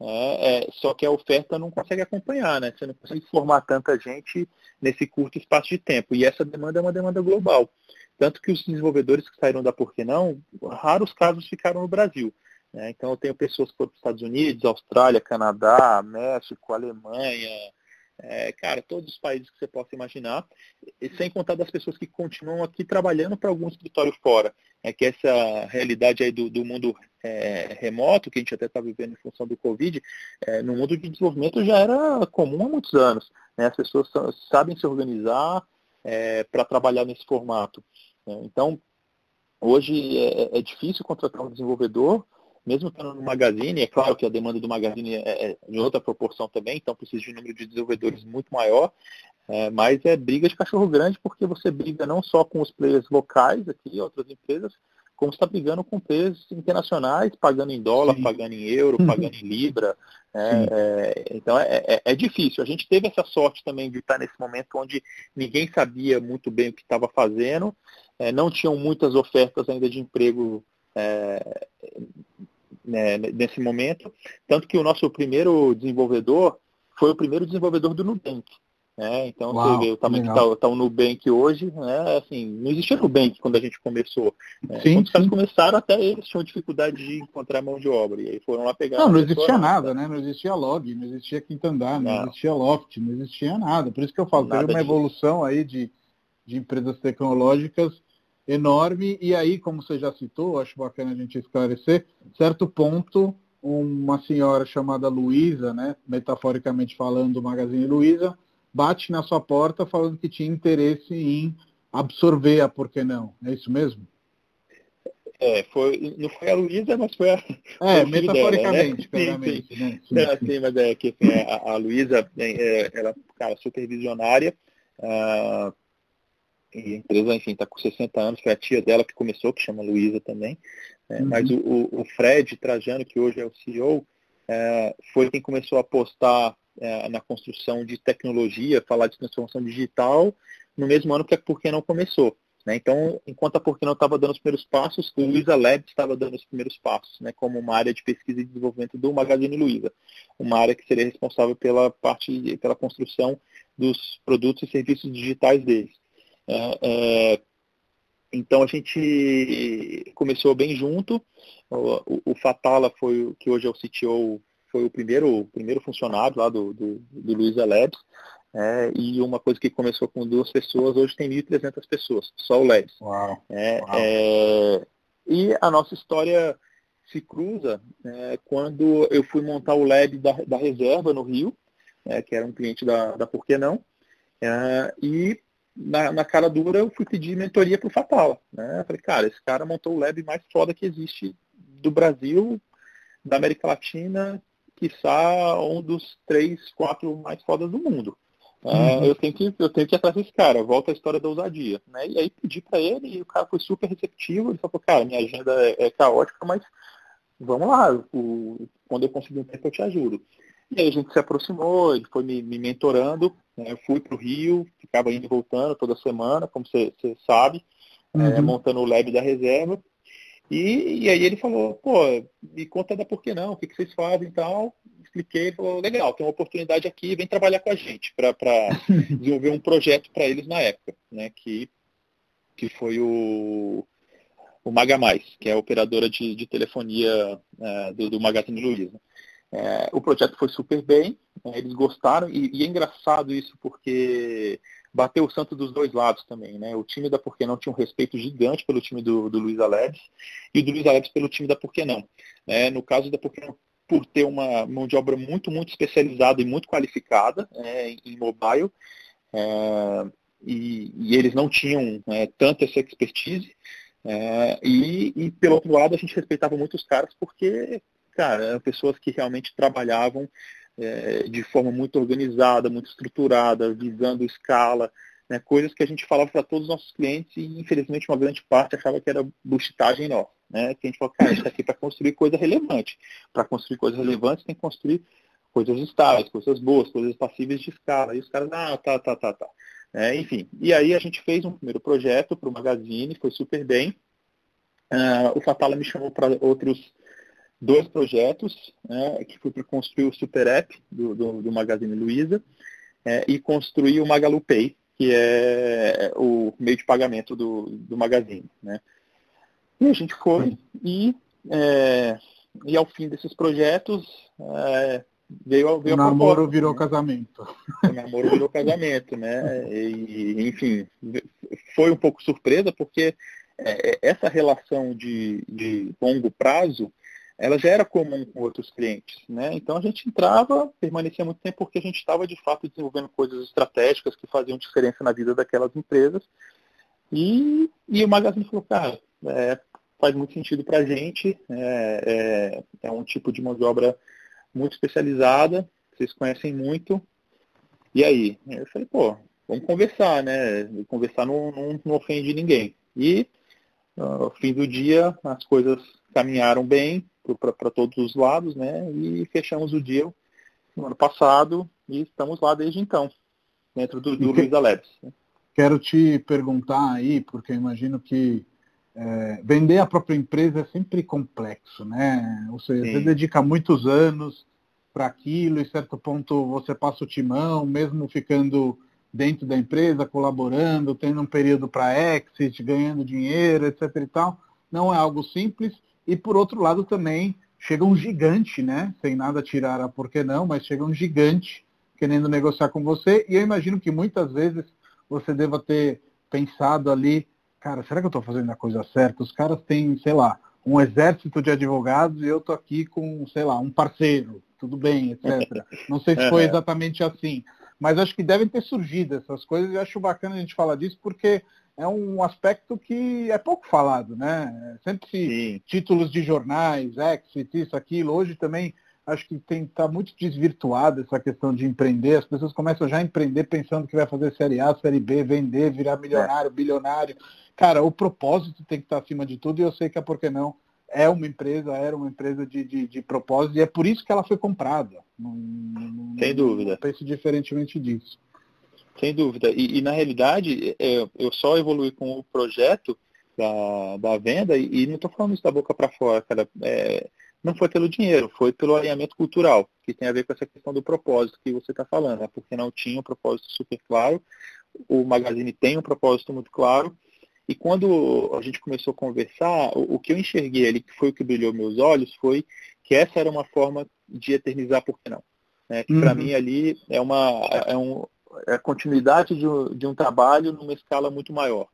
Speaker 2: é, é, só que a oferta não consegue acompanhar, né? Você não consegue formar tanta gente nesse curto espaço de tempo. E essa demanda é uma demanda global. Tanto que os desenvolvedores que saíram da Por que Não, raros casos ficaram no Brasil. Né? Então eu tenho pessoas que foram para os Estados Unidos, Austrália, Canadá, México, Alemanha, é, cara, todos os países que você possa imaginar, e sem contar das pessoas que continuam aqui trabalhando para algum escritório fora. É que essa realidade aí do, do mundo é, remoto, que a gente até está vivendo em função do Covid, é, no mundo de desenvolvimento já era comum há muitos anos. Né? As pessoas sabem se organizar é, para trabalhar nesse formato. Né? Então, hoje é, é difícil contratar um desenvolvedor mesmo estando no Magazine, é claro que a demanda do Magazine é, é em outra proporção também, então precisa de um número de desenvolvedores muito maior, é, mas é briga de cachorro grande porque você briga não só com os players locais aqui, outras empresas, como está brigando com players internacionais, pagando em dólar, Sim. pagando em euro, pagando em libra. É, é, então é, é, é, difícil. A gente teve essa sorte também de estar nesse momento onde ninguém sabia muito bem o que estava fazendo, é, não tinham muitas ofertas ainda de emprego é, né, nesse momento. Tanto que o nosso primeiro desenvolvedor foi o primeiro desenvolvedor do Nubank. É, então Uau, você vê o tamanho legal. que está tá o Nubank hoje, né? Assim, não existia Nubank quando a gente começou. Né? Sim, quando os caras começaram, até eles tinham dificuldade de encontrar mão de obra. E aí foram lá pegar.
Speaker 1: Não, não existia nada, né? Não existia log, não existia quinta andar, não, não, existia loft, não existia nada. Por isso que eu falo, nada teve uma disso. evolução aí de, de empresas tecnológicas enorme. E aí, como você já citou, acho bacana a gente esclarecer, certo ponto, uma senhora chamada Luísa, né? Metaforicamente falando, Magazine Luiza bate na sua porta falando que tinha interesse em absorver a Por que Não. É isso mesmo?
Speaker 2: É, foi, não foi a Luísa, mas foi a.
Speaker 1: É, metaforicamente, dela, né? sim, sim.
Speaker 2: Né? Sim, é, sim, mas é que assim, a, a Luísa, é, ela, cara, supervisionária. Uh, e a empresa, enfim, está com 60 anos, foi a tia dela que começou, que chama Luísa também. É, uhum. Mas o, o, Fred Trajano, que hoje é o CEO, é, foi quem começou a apostar é, na construção de tecnologia, falar de transformação digital, no mesmo ano que a Porque Não começou. Né? Então, enquanto a Porque Não estava dando os primeiros passos, o Luiza Labs estava dando os primeiros passos, né? como uma área de pesquisa e desenvolvimento do Magazine Luiza, uma área que seria responsável pela parte, pela construção dos produtos e serviços digitais deles. É, é, então a gente começou bem junto. O, o, Fatala foi o que hoje é o CTO foi o primeiro, o primeiro funcionário lá do, do, do Luiza Labs. É, e uma coisa que começou com duas pessoas, hoje tem 1.300 pessoas, só o Labs.
Speaker 1: Uau,
Speaker 2: é, uau. É, e a nossa história se cruza é, quando eu fui montar o Lab da, da Reserva no Rio, é, que era um cliente da, da Por Que Não, é, e na, na, cara dura eu fui pedir mentoria para o Fatala. Né? Eu falei, cara, esse cara montou o Lab mais foda que existe do Brasil, da América Latina quiçá, um dos três, quatro mais fodas do mundo. É, uhum. eu, tenho que, eu tenho que ir atrás desse cara, volta a história da ousadia. Né? E aí pedi para ele e o cara foi super receptivo, ele falou, cara, minha agenda é, é caótica, mas vamos lá, o, quando eu conseguir um tempo eu te ajudo. E aí a gente se aproximou, ele foi me, me mentorando, né? eu fui para o Rio, ficava indo e voltando toda semana, como você sabe, é, uhum. é, montando o lab da reserva. E, e aí ele falou, pô, me conta da por que não, o que, que vocês fazem e tal. Expliquei, ele falou, legal, tem uma oportunidade aqui, vem trabalhar com a gente para *laughs* desenvolver um projeto para eles na época, né? Que, que foi o, o Maga Mais, que é a operadora de, de telefonia é, do, do Magazine Luiza. É, o projeto foi super bem, né, eles gostaram, e, e, é engraçado isso porque bateu o santo dos dois lados também, né? O time da Porquê Não tinha um respeito gigante pelo time do, do Luiz Aleves e o do Luiz Aleves pelo time da Porquê Não. É, no caso da Porquê Não, por ter uma mão de obra muito, muito especializada e muito qualificada é, em mobile, é, e, e, eles não tinham é, tanta essa expertise, é, e, e, pelo outro lado, a gente respeitava muito os caras porque, cara, eram pessoas que realmente trabalhavam é, de forma muito organizada, muito estruturada, visando escala, né, coisas que a gente falava para todos os nossos clientes e infelizmente uma grande parte achava que era buchitagem nossa. Né, que a gente falou, cara, a gente está aqui para construir coisa relevante. Para construir coisas relevantes tem que construir coisas estáveis, coisas boas, coisas passíveis de escala. E os caras, ah, tá, tá, tá, tá. É, enfim, e aí a gente fez um primeiro projeto para o Magazine, foi super bem. Uh, o Fatala me chamou para outros dois projetos, né, que foi para construir o Super App do, do, do Magazine Luiza é, e construir o Magalu Pay, que é o meio de pagamento do, do Magazine. Né. E a gente foi e, é, e ao fim desses projetos é, veio, veio
Speaker 1: o a namoro proposta, virou né? casamento.
Speaker 2: O namoro virou casamento, né? E, enfim, foi um pouco surpresa porque é, essa relação de, de longo prazo ela já era comum com outros clientes. Né? Então a gente entrava, permanecia muito tempo porque a gente estava de fato desenvolvendo coisas estratégicas que faziam diferença na vida daquelas empresas. E, e o Magazine falou, cara, é, faz muito sentido para a gente, é, é, é, um tipo de mão de obra muito especializada, vocês conhecem muito. E aí? Eu falei, pô, vamos conversar, né? Conversar não, não, não ofende ninguém. E no fim do dia as coisas caminharam bem, para todos os lados, né? E fechamos o deal no ano passado e estamos lá desde então, dentro do, do que, Luiza Labs. Né?
Speaker 1: Quero te perguntar aí, porque eu imagino que é, vender a própria empresa é sempre complexo, né? Ou seja, Sim. você dedica muitos anos para aquilo e certo ponto você passa o timão, mesmo ficando dentro da empresa, colaborando, tendo um período para exit, ganhando dinheiro, etc. e tal. Não é algo simples. E por outro lado também chega um gigante, né? Sem nada tirar a por que não, mas chega um gigante querendo negociar com você. E eu imagino que muitas vezes você deva ter pensado ali, cara, será que eu estou fazendo a coisa certa? Os caras têm, sei lá, um exército de advogados e eu estou aqui com, sei lá, um parceiro, tudo bem, etc. Não sei se foi *laughs* exatamente assim, mas acho que devem ter surgido essas coisas e acho bacana a gente falar disso porque é um aspecto que é pouco falado, né? Sempre se Sim. títulos de jornais, exit, isso, aquilo, hoje também acho que tem tá muito desvirtuada essa questão de empreender. As pessoas começam já a empreender pensando que vai fazer série A, série B, vender, virar milionário, é. bilionário. Cara, o propósito tem que estar acima de tudo e eu sei que é porque não é uma empresa, era uma empresa de, de, de propósito e é por isso que ela foi comprada. Não,
Speaker 2: não, Sem dúvida. Não
Speaker 1: penso diferentemente disso.
Speaker 2: Sem dúvida. E, e na realidade, é, eu só evolui com o projeto da, da venda e, e não estou falando isso da boca para fora, cara. É, não foi pelo dinheiro, foi pelo alinhamento cultural, que tem a ver com essa questão do propósito que você está falando, né? porque não tinha um propósito super claro, o Magazine tem um propósito muito claro, e quando a gente começou a conversar, o, o que eu enxerguei ali, que foi o que brilhou meus olhos, foi que essa era uma forma de eternizar, por que não? Né? Que uhum. para mim ali é uma é, um, é a continuidade de um, de um trabalho numa escala muito maior.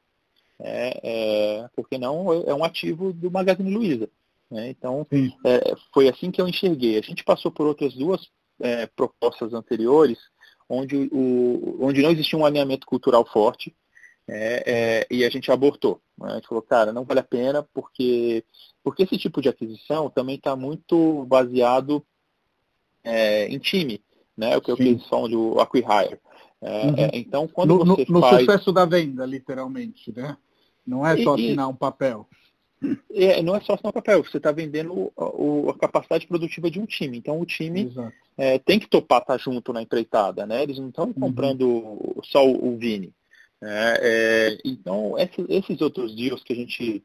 Speaker 2: É, é, porque não é um ativo do Magazine Luiza. Né? Então, é, foi assim que eu enxerguei. A gente passou por outras duas é, propostas anteriores, onde, o, onde não existia um alinhamento cultural forte, é, é, e a gente abortou. Né? A gente falou, cara, não vale a pena, porque, porque esse tipo de aquisição também está muito baseado é, em time, né? o que, que eles falam do acquihire. É, uhum. então, quando
Speaker 1: no,
Speaker 2: você
Speaker 1: no,
Speaker 2: faz...
Speaker 1: No sucesso da venda, literalmente, né? Não é só assinar um papel.
Speaker 2: É, não é só assinar papel, você está vendendo o, a capacidade produtiva de um time. Então o time é, tem que topar estar tá junto na empreitada, né? Eles não estão uhum. comprando só o, o Vini. Né? É, então esses, esses, outros deals que a gente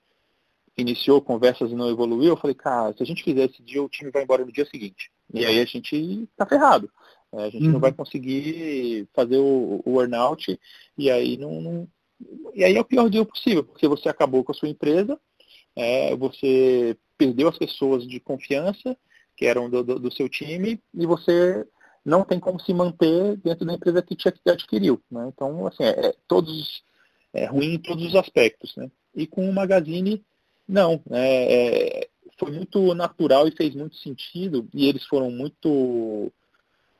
Speaker 2: iniciou conversas e não evoluiu, eu falei, cara, se a gente fizer esse deal, o time vai embora no dia seguinte. E aí a gente está ferrado. É, a gente uhum. não vai conseguir fazer o, o earnout e aí não, não, e aí é o pior deal possível, porque você acabou com a sua empresa, é, você perdeu as pessoas de confiança que eram do, do, do, seu time e você não tem como se manter dentro da empresa que te adquiriu. Né? Então, assim, é, é, todos, é ruim em todos os aspectos. Né? E com o Magazine, não. É, é, foi muito natural e fez muito sentido e eles foram muito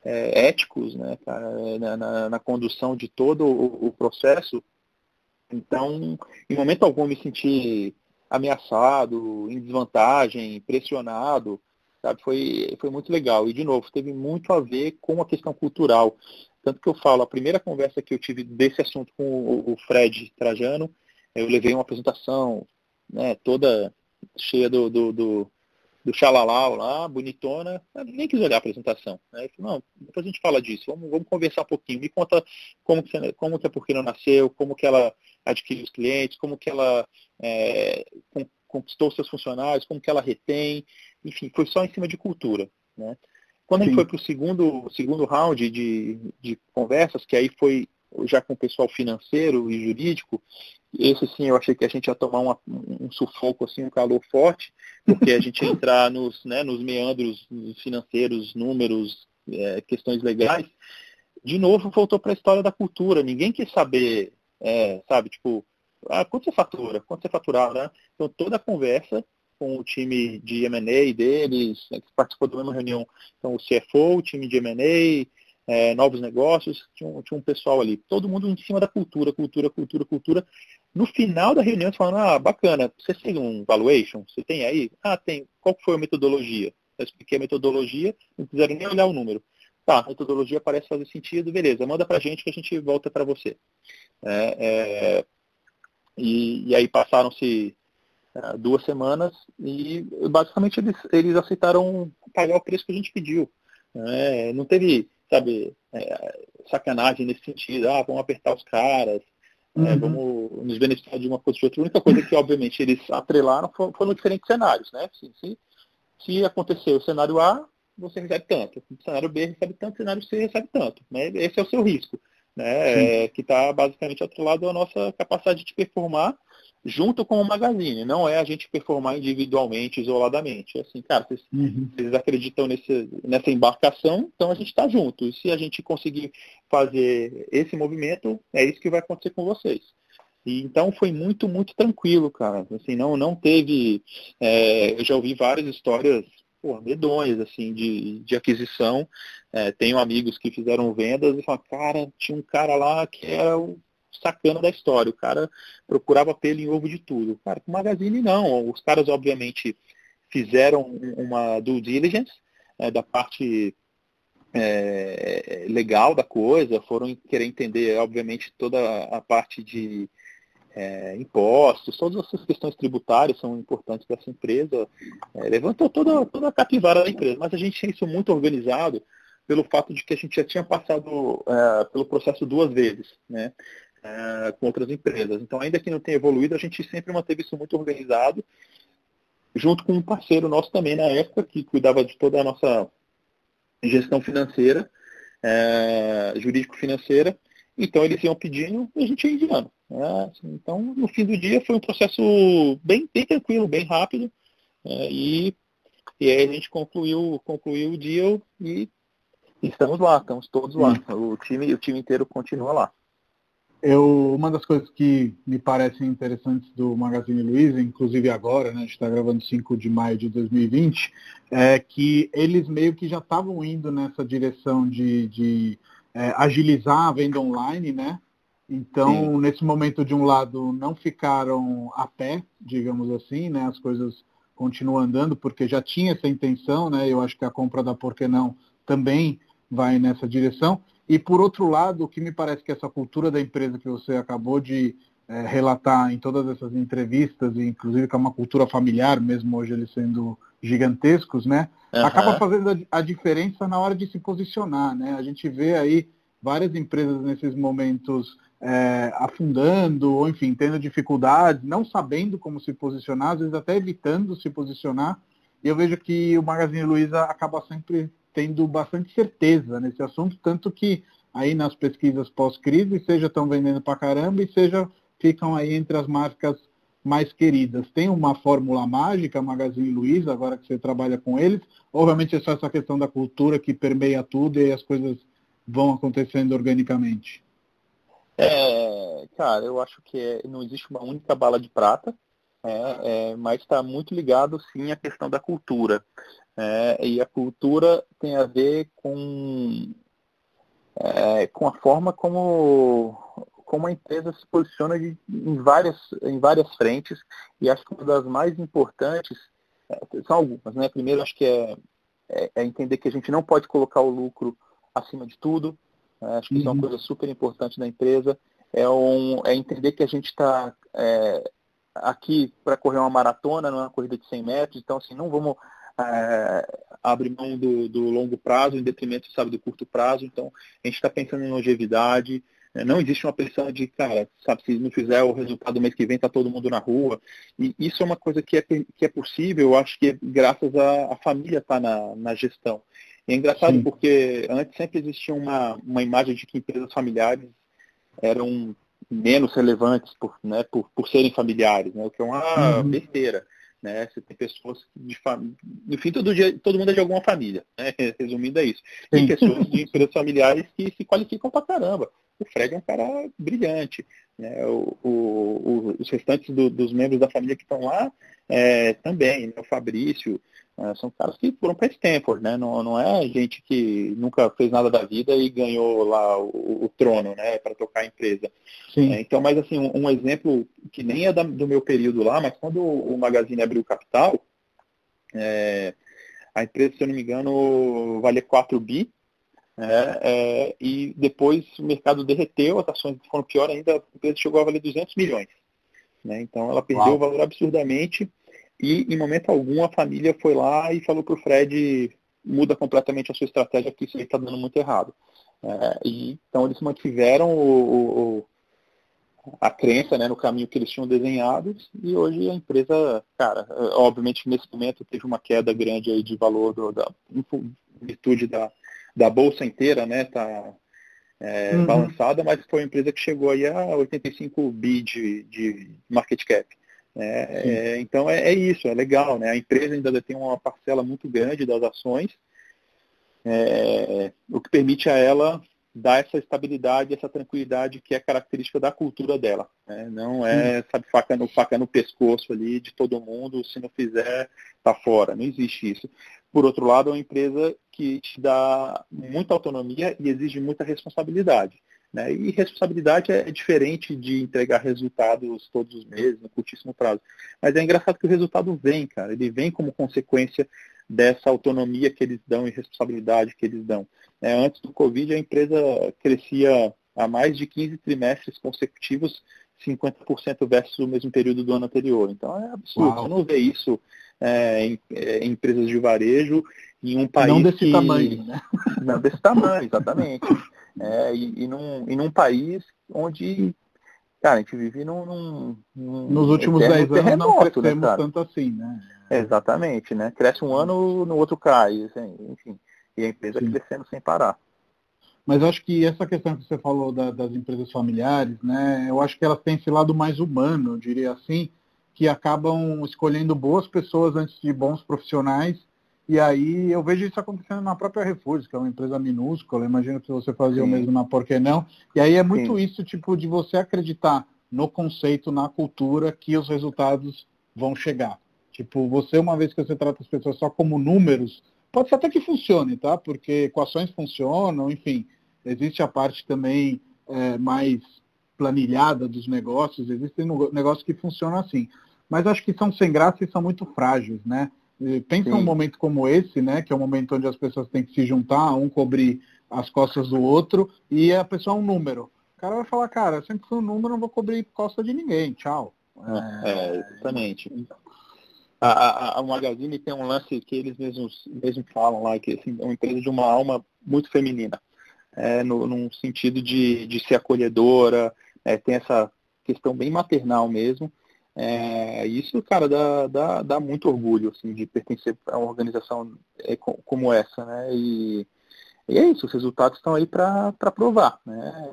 Speaker 2: é, éticos né, cara, na, na, na, condução de todo o, o processo. Então, em momento algum, me senti ameaçado, em desvantagem, pressionado, sabe? Foi, foi muito legal. E, de novo, teve muito a ver com a questão cultural. Tanto que eu falo, a primeira conversa que eu tive desse assunto com o Fred Trajano, eu levei uma apresentação né, toda cheia do, do, do, do xalalau lá, bonitona, nem quis olhar a apresentação. Né? Eu falei, não, depois a gente fala disso, vamos, vamos conversar um pouquinho. Me conta como que, como que a Porquina nasceu, como que ela adquire os clientes, como que ela é, conquistou seus funcionários, como que ela retém, enfim, foi só em cima de cultura. Né? Quando Sim. a gente foi para o segundo, segundo round de, de conversas, que aí foi já com o pessoal financeiro e jurídico, esse sim eu achei que a gente ia tomar uma, um sufoco, assim, um calor forte, porque a *laughs* gente ia entrar nos, né, nos meandros financeiros, números, é, questões legais. De novo, voltou para a história da cultura. Ninguém quer saber é, sabe, tipo, ah, quanto você fatura? Quanto você faturar, né? Então toda a conversa com o time de M&A deles, né, que participou da mesma reunião, então o CFO, o time de M&A, é, novos negócios, tinha um, tinha um, pessoal ali, todo mundo em cima da cultura, cultura, cultura, cultura. No final da reunião, falando, ah, bacana, você tem um valuation? Você tem aí? Ah, tem. Qual foi a metodologia? Eu expliquei a metodologia, não quiseram nem olhar o número. Tá, a metodologia parece fazer sentido, beleza, manda pra gente que a gente volta para você. É, é, e, e, aí passaram-se é, duas semanas e basicamente eles, eles aceitaram pagar o preço que a gente pediu. É, não teve, sabe, é, sacanagem nesse sentido, ah, vamos apertar os caras, é, uhum. vamos nos beneficiar de uma coisa ou de outra. A única coisa que, obviamente, eles atrelaram foram, foram diferentes cenários, né? Se, se, se acontecer o cenário A, você recebe tanto. O cenário B recebe tanto, o cenário C recebe tanto. Né? Esse é o seu risco. né, é, que está basicamente atrelado à nossa capacidade de performar junto com o Magazine. Não é a gente performar individualmente, isoladamente. É assim, cara, vocês, uhum. vocês acreditam nesse, nessa embarcação, então a gente está junto. E se a gente conseguir fazer esse movimento, é isso que vai acontecer com vocês. E, então foi muito, muito tranquilo, cara. Assim, não, não teve. É, eu já ouvi várias histórias pô, medonhas, assim, de, de aquisição. É, tenho amigos que fizeram vendas e falam, cara, tinha um cara lá que era o sacana da história. O cara procurava pelo em ovo de tudo. Cara, com Magazine não. Os caras, obviamente, fizeram uma due diligence é, da parte é, legal da coisa, foram querer entender, obviamente, toda a parte de é, impostos, todas essas questões tributárias são importantes para essa empresa. É, levantou toda, toda a capivara da empresa, mas a gente tinha isso muito organizado pelo fato de que a gente já tinha passado é, pelo processo duas vezes, né, é, com outras empresas. Então, ainda que não tenha evoluído, a gente sempre manteve isso muito organizado, junto com um parceiro nosso também na época, que cuidava de toda a nossa gestão financeira, é, jurídico-financeira, então eles iam pedindo e a gente ia enviando. Né? Então, no fim do dia foi um processo bem, bem tranquilo, bem rápido. É, e, e aí a gente concluiu, concluiu o deal e estamos lá, estamos todos lá. O time, o time inteiro continua lá.
Speaker 1: Eu, uma das coisas que me parecem interessantes do Magazine Luiza, inclusive agora, né, a gente está gravando 5 de maio de 2020, é que eles meio que já estavam indo nessa direção de, de é, agilizar a venda online, né? Então, Sim. nesse momento, de um lado, não ficaram a pé, digamos assim, né? As coisas continuam andando, porque já tinha essa intenção, né? Eu acho que a compra da Por que Não também vai nessa direção. E, por outro lado, o que me parece que essa cultura da empresa que você acabou de é, relatar em todas essas entrevistas, e inclusive que é uma cultura familiar, mesmo hoje eles sendo gigantescos, né? Uhum. Acaba fazendo a, a, diferença na hora de se posicionar, né? A gente vê aí várias empresas nesses momentos é, afundando, ou enfim, tendo dificuldades, não sabendo como se posicionar, às vezes até evitando se posicionar. E eu vejo que o Magazine Luiza acaba sempre tendo bastante certeza nesse assunto, tanto que aí nas pesquisas pós-crise, seja estão vendendo para caramba e seja ficam aí entre as marcas mais queridas. Tem uma fórmula mágica, Magazine Luiza, agora que você trabalha com eles? Obviamente é só essa questão da cultura que permeia tudo e as coisas vão acontecendo organicamente.
Speaker 2: É, cara, eu acho que é, não existe uma única bala de prata, é, é, mas está muito ligado sim à questão da cultura. É, e a cultura tem a ver com, é, com a forma como como a empresa se posiciona de, em, várias, em várias frentes, e acho que uma das mais importantes, é, são algumas, né? Primeiro, acho que é, é, é, entender que a gente não pode colocar o lucro acima de tudo, né? acho que uhum. isso é uma uhum. coisa super importante da empresa, é, um, é entender que a gente está é, aqui para correr uma maratona, não é uma corrida de 100 metros, então assim, não vamos é, abrir mão do, do, longo prazo em detrimento, sabe, do curto prazo, então a gente está pensando em longevidade, é, não existe uma pressão de, cara, sabe, se não fizer o resultado do mês que vem, tá todo mundo na rua. E isso é uma coisa que é, que é possível, eu acho que é graças à, família estar tá na, na gestão. E é engraçado Sim. porque antes sempre existia uma, uma imagem de que empresas familiares eram menos relevantes por, né, por, por serem familiares, né, o que é uma uhum. besteira. Né? Você tem pessoas de família. No fim, todo, dia, todo mundo é de alguma família, né? *laughs* resumindo é isso. Tem pessoas de *laughs* empresas familiares que se qualificam pra caramba. O Fred é um cara brilhante. Né? O, o, o, os restantes do, dos membros da família que estão lá é, também, né? o Fabrício, é, são caras que foram para Stanford, né? Não, não é gente que nunca fez nada da vida e ganhou lá o, o trono, né? Para tocar a empresa. É, então, mas assim, um, um, exemplo que nem é da, do meu período lá, mas quando o Magazine abriu capital, é, a empresa, se eu não me engano, valia 4 bi, né? É, e depois o mercado derreteu, as ações foram pior ainda, a empresa chegou a valer 200 milhões. Né? Então ela perdeu Uau. o valor absurdamente e em momento algum a família foi lá e falou para o Fred muda completamente a sua estratégia porque isso aí está dando muito errado. É, e, então eles mantiveram o, o, a crença né, no caminho que eles tinham desenhado e hoje a empresa, cara, obviamente nesse momento teve uma queda grande aí de valor do, da em virtude da, da bolsa inteira, né, tá é, uhum. balançada, mas foi uma empresa que chegou aí a 85 bi de, de market cap. É, é, então é, é, isso, é legal, né? A empresa ainda tem uma parcela muito grande das ações, é, o que permite a ela dar essa estabilidade, essa tranquilidade que é característica da cultura dela. Né? Não é, sabe, faca no, faca no pescoço ali de todo mundo, se não fizer, tá fora. Não existe isso. Por outro lado, é uma empresa que te dá muita autonomia e exige muita responsabilidade. Né? E responsabilidade é diferente de entregar resultados todos os meses, no curtíssimo prazo. Mas é engraçado que o resultado vem, cara. Ele vem como consequência dessa autonomia que eles dão e responsabilidade que eles dão. É, antes do Covid, a empresa crescia há mais de 15 trimestres consecutivos, 50% versus o mesmo período do ano anterior. Então é absurdo. Uau. Você não vê isso é, em, é, em, empresas de varejo em um país.
Speaker 1: Não desse que... tamanho, né?
Speaker 2: Não desse tamanho, exatamente. *laughs* É, e, e, num, e num país onde, cara, a gente vive num. num,
Speaker 1: num Nos últimos 10 anos não né, crescemos né, tanto assim, né?
Speaker 2: Exatamente, né? Cresce um ano, no outro cai, assim, enfim. E a empresa Sim. crescendo sem parar.
Speaker 1: Mas acho que essa questão que você falou da, das empresas familiares, né? Eu acho que elas têm esse lado mais humano, eu diria assim, que acabam escolhendo boas pessoas antes de bons profissionais e aí eu vejo isso acontecendo na própria Refúgio, que é uma empresa minúscula, imagino que você fazia Sim. o mesmo na Por que Não. E aí é muito Sim. isso, tipo, de você acreditar no conceito, na cultura, que os resultados vão chegar. Tipo, você, uma vez que você trata as pessoas só como números, pode ser até que funcione, tá? Porque equações funcionam, enfim, existe a parte também é, mais planilhada dos negócios, existem negócios que funcionam assim. Mas acho que são sem graça e são muito frágeis, né? Pensa Sim. um momento como esse, né, que é um momento onde as pessoas têm que se juntar, um cobrir as costas do outro, e a pessoa é um número. O cara vai falar, cara, sempre fui um número, não vou cobrir costa de ninguém, tchau.
Speaker 2: É, é exatamente. A, a, a, Magazine tem um lance que eles mesmos, mesmos falam lá, que assim, é uma empresa de uma alma muito feminina, é, no, num sentido de, de ser acolhedora, é, tem essa questão bem maternal mesmo, é, isso, cara, dá, dá, dá muito orgulho, assim, de pertencer a uma organização é, como essa, né? E, e é isso, os resultados estão aí para provar, né?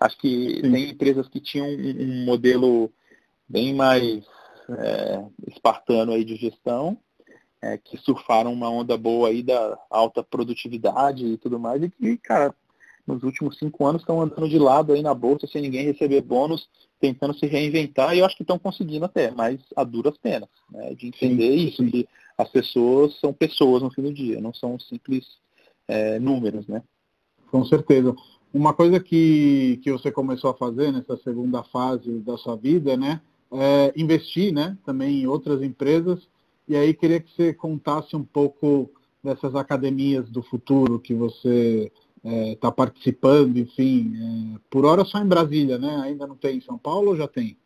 Speaker 2: Acho que Sim. tem empresas que tinham um, um modelo bem mais é, espartano aí de gestão, é, que surfaram uma onda boa aí da alta produtividade e tudo mais, e que, cara, nos últimos cinco anos estão andando de lado aí na bolsa sem ninguém receber bônus, tentando se reinventar, e eu acho que estão conseguindo até, mas a duras penas, né? De entender sim, isso, sim. que as pessoas são pessoas no fim do dia, não são simples é, números, né?
Speaker 1: Com certeza. Uma coisa que, que você começou a fazer nessa segunda fase da sua vida, né? É investir, né? Também em outras empresas. E aí queria que você contasse um pouco dessas academias do futuro que você está é, tá participando, enfim. É, por hora só em Brasília, né? Ainda não tem em São Paulo ou já tem?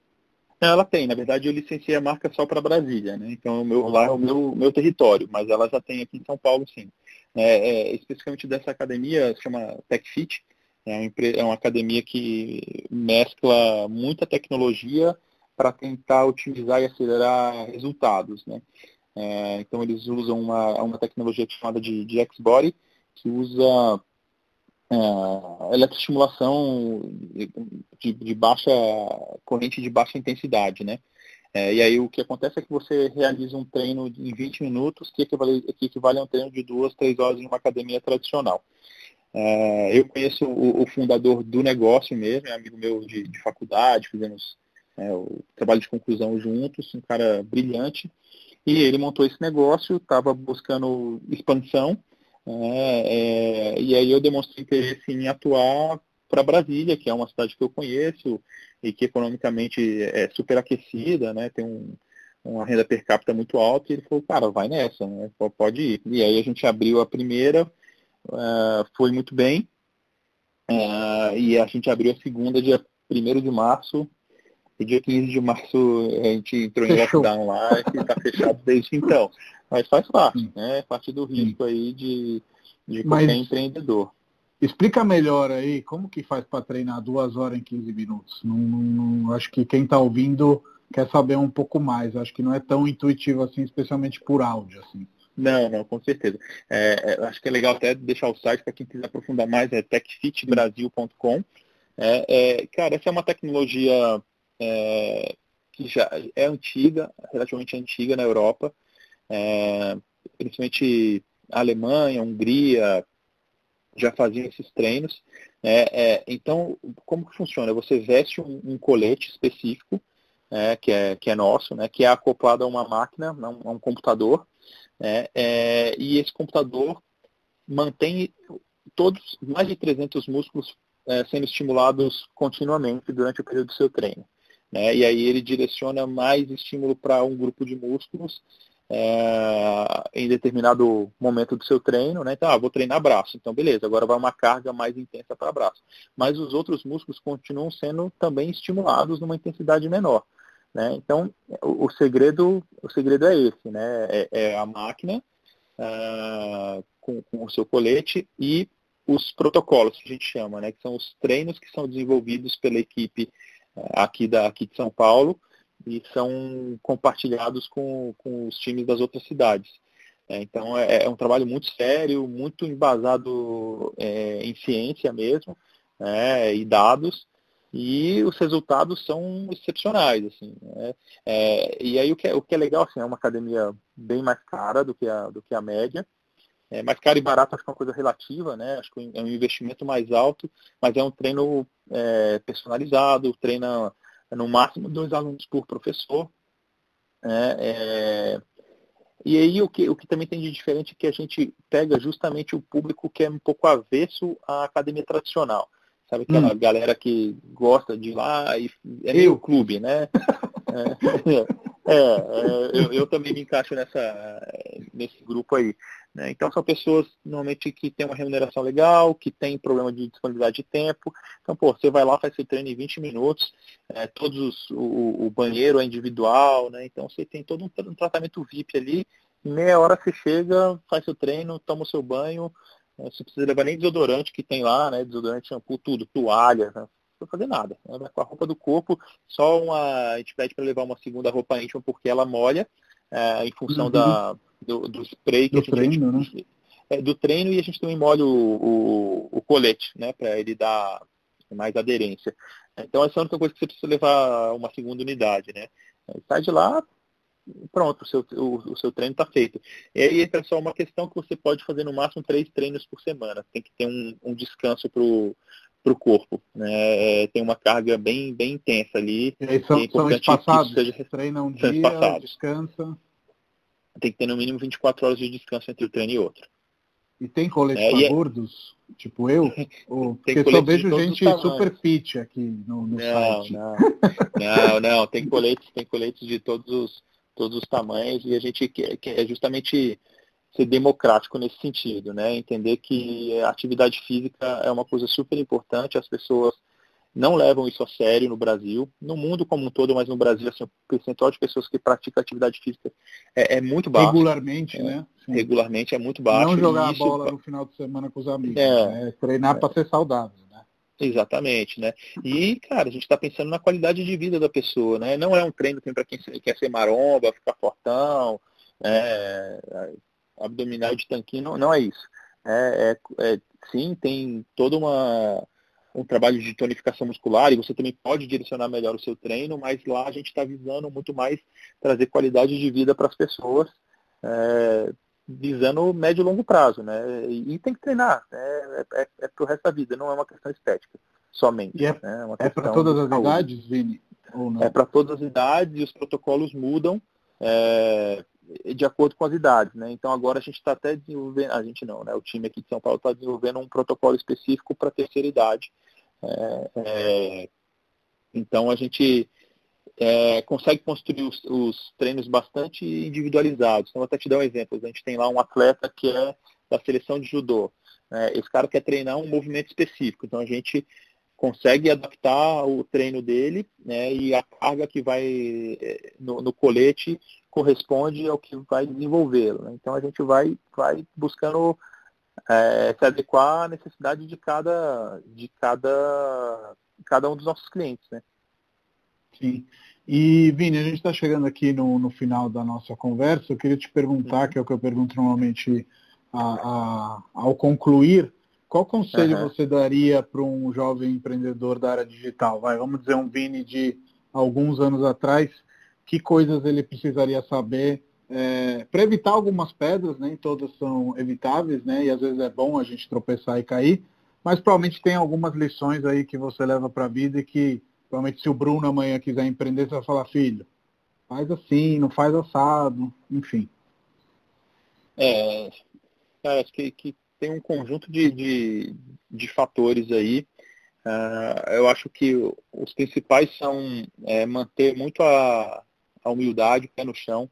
Speaker 2: Ela tem, na verdade eu licenciei a marca só para Brasília, né? Então meu, lá é o meu, meu território, mas ela já tem aqui em São Paulo sim. É, é, especificamente dessa academia, se chama TechFit, é é uma academia que mescla muita tecnologia para tentar otimizar e acelerar resultados, né? É, então eles usam uma, uma tecnologia chamada de, de X-Body, que usa é, eletroestimulação de, de, baixa corrente de baixa intensidade, né? É, e aí o que acontece é que você realiza um treino em 20 minutos que equivale, que equivale a um treino de duas, três horas em uma academia tradicional. É, eu conheço o, o, fundador do negócio mesmo, é amigo meu de, de faculdade, fizemos é, o trabalho de conclusão juntos, um cara brilhante. E ele montou esse negócio, estava buscando expansão, é, é, e aí eu demonstrei interesse em atuar para Brasília, que é uma cidade que eu conheço e que economicamente é superaquecida, né? Tem um, uma renda per capita muito alta, e ele falou, cara, vai nessa, né? pode ir. E aí a gente abriu a primeira, uh, foi muito bem, uh, e a gente abriu a segunda dia 1 de março, e dia 15 de março a gente entrou em lockdown lá e está fechado desde então. Mas faz parte, né? Parte do risco aí de, de qualquer Mas, empreendedor.
Speaker 1: Explica melhor aí como que faz para treinar duas horas em 15 minutos. Não, não, acho que quem está ouvindo quer saber um pouco mais. Acho que não é tão intuitivo assim, especialmente por áudio. Assim.
Speaker 2: Não, não, com certeza. É, é, acho que é legal até deixar o site para quem quiser aprofundar mais, é techfitbrasil.com. É, é, cara, essa é uma tecnologia é, que já é antiga, relativamente antiga na Europa, é, principalmente Alemanha, Hungria, já faziam esses treinos. É, então, como que funciona? Você veste um, um colete específico, que, é, que é nosso, né, que é acoplado a uma máquina, a um, a um computador, né, é, e esse computador mantém todos, mais de 300 músculos é, sendo estimulados continuamente durante o período do seu treino. Né, e aí ele direciona mais estímulo para um grupo de músculos é, em determinado momento do seu treino, né? Então, ah, vou treinar braço. Então, beleza, agora vai uma carga mais intensa para braço. Mas os outros músculos continuam sendo também estimulados numa intensidade menor. Né? Então, o, o, segredo, o segredo é esse, né? é, é a máquina uh, com, com, o seu colete e os protocolos que a gente chama, né? que são os treinos que são desenvolvidos pela equipe uh, aqui, da, aqui de São Paulo e são compartilhados com, com os times das outras cidades. É, então é, é, um trabalho muito sério, muito embasado é, em ciência mesmo, né, e dados, e os resultados são excepcionais, assim. Né? É, e aí o que, é, o que é legal, assim, é uma academia bem mais cara do que a, do que a média, é, mais caro e barato acho que é uma coisa relativa, né? Acho que é um investimento mais alto, mas é um treino é, personalizado, treina no máximo dois alunos por professor. Né? É, e aí o que, o que também tem de diferente é que a gente pega justamente o público que é um pouco avesso à academia tradicional. Sabe aquela hum. galera que gosta de ir lá e é meio eu. clube, né? *laughs* é, é, é eu, eu, também me encaixo nessa, nesse grupo aí. Né? Então são pessoas normalmente que têm uma remuneração legal, que tem problema de disponibilidade de tempo. Então, pô, você vai lá, faz seu treino em 20 minutos, é, todos o, o, banheiro é individual, né? Então você tem todo um, um tratamento VIP ali, meia hora você chega, faz seu treino, toma o seu banho, né? Você precisa levar nem desodorante que tem lá, né? Desodorante, shampoo, tudo, toalha, né? não precisa fazer nada. Né? Com a roupa do corpo, só uma. A gente pede para levar uma segunda roupa íntima porque ela molha, é, em função uhum. da, do, do spray que do a gente treino, né? é, do treino e a gente também molha o, o, o colete, né? Para ele dar mais aderência. Então essa é a única coisa que você precisa levar uma segunda unidade, né? Sai de lá, pronto, o seu, o, o seu treino está feito. E aí entra só uma questão que você pode fazer no máximo três treinos por semana. Tem que ter um, um descanso para o corpo. Né? É, tem uma carga bem, bem intensa ali.
Speaker 1: E aí são, é são espaçados, seja, treina um dia, espaçados. descansa.
Speaker 2: Tem que ter no mínimo 24 horas de descanso entre o treino e outro.
Speaker 1: E tem colete é, para é... gordos? Tipo eu? *laughs* Ou, porque só vejo gente super fit aqui no, no
Speaker 2: não,
Speaker 1: site.
Speaker 2: Não, não, não, tem coletes, tem coletes de todos os todos os tamanhos, e a gente quer, quer justamente ser democrático nesse sentido, né? Entender que a atividade física é uma coisa super importante, as pessoas não levam isso a sério no Brasil, no mundo como um todo, mas no Brasil assim, o percentual de pessoas que praticam atividade física é, é muito baixo.
Speaker 1: Regularmente,
Speaker 2: é,
Speaker 1: né?
Speaker 2: Sim. Regularmente é muito baixo.
Speaker 1: Não jogar isso... a bola no final de semana com os amigos, é, né? treinar é. para ser saudável.
Speaker 2: Exatamente, né? E, cara, a gente está pensando na qualidade de vida da pessoa, né? Não é um treino para quem quer ser maromba, ficar fortão, né? Abdominal de tanquinho, não, não é isso. É, é, é, sim, tem todo uma, um trabalho de tonificação muscular e você também pode direcionar melhor o seu treino, mas lá a gente está visando muito mais trazer qualidade de vida para as pessoas, é, visando médio e longo prazo, né? E tem que treinar, né? é, é, é para o resto da vida, não é uma questão estética somente.
Speaker 1: E é,
Speaker 2: né?
Speaker 1: é, é para todas as idades, Vini?
Speaker 2: É para todas as idades e os protocolos mudam é, de acordo com as idades, né? Então agora a gente está até desenvolvendo, a gente não, né? O time aqui de São Paulo está desenvolvendo um protocolo específico para terceira idade. É, é, então a gente é, consegue construir os, os, treinos bastante individualizados. Então, vou até te dar um exemplo. A gente tem lá um atleta que é da seleção de judô. Né? Esse cara quer treinar um movimento específico. Então, a gente consegue adaptar o treino dele né? e a carga que vai é, no, no colete corresponde ao que vai desenvolvê-lo. Né? Então, a gente vai, vai buscando é, se adequar à necessidade de cada, de cada, cada um dos nossos clientes. Né?
Speaker 1: Sim. E, Vini, a gente está chegando aqui no, no, final da nossa conversa. Eu queria te perguntar, uhum. que é o que eu pergunto normalmente a, a, ao concluir, qual conselho uhum. você daria para um jovem empreendedor da área digital? Vai, vamos dizer, um Vini de alguns anos atrás, que coisas ele precisaria saber é, para evitar algumas pedras, nem todas são evitáveis, né? E às vezes é bom a gente tropeçar e cair, mas provavelmente tem algumas lições aí que você leva para a vida e que Provavelmente se o Bruno amanhã quiser empreender, você vai falar, filho, faz assim, não faz assado, enfim.
Speaker 2: É, acho que, que tem um conjunto de, de, de fatores aí. Uh, eu acho que os principais são é, manter muito a, a humildade, o pé no chão,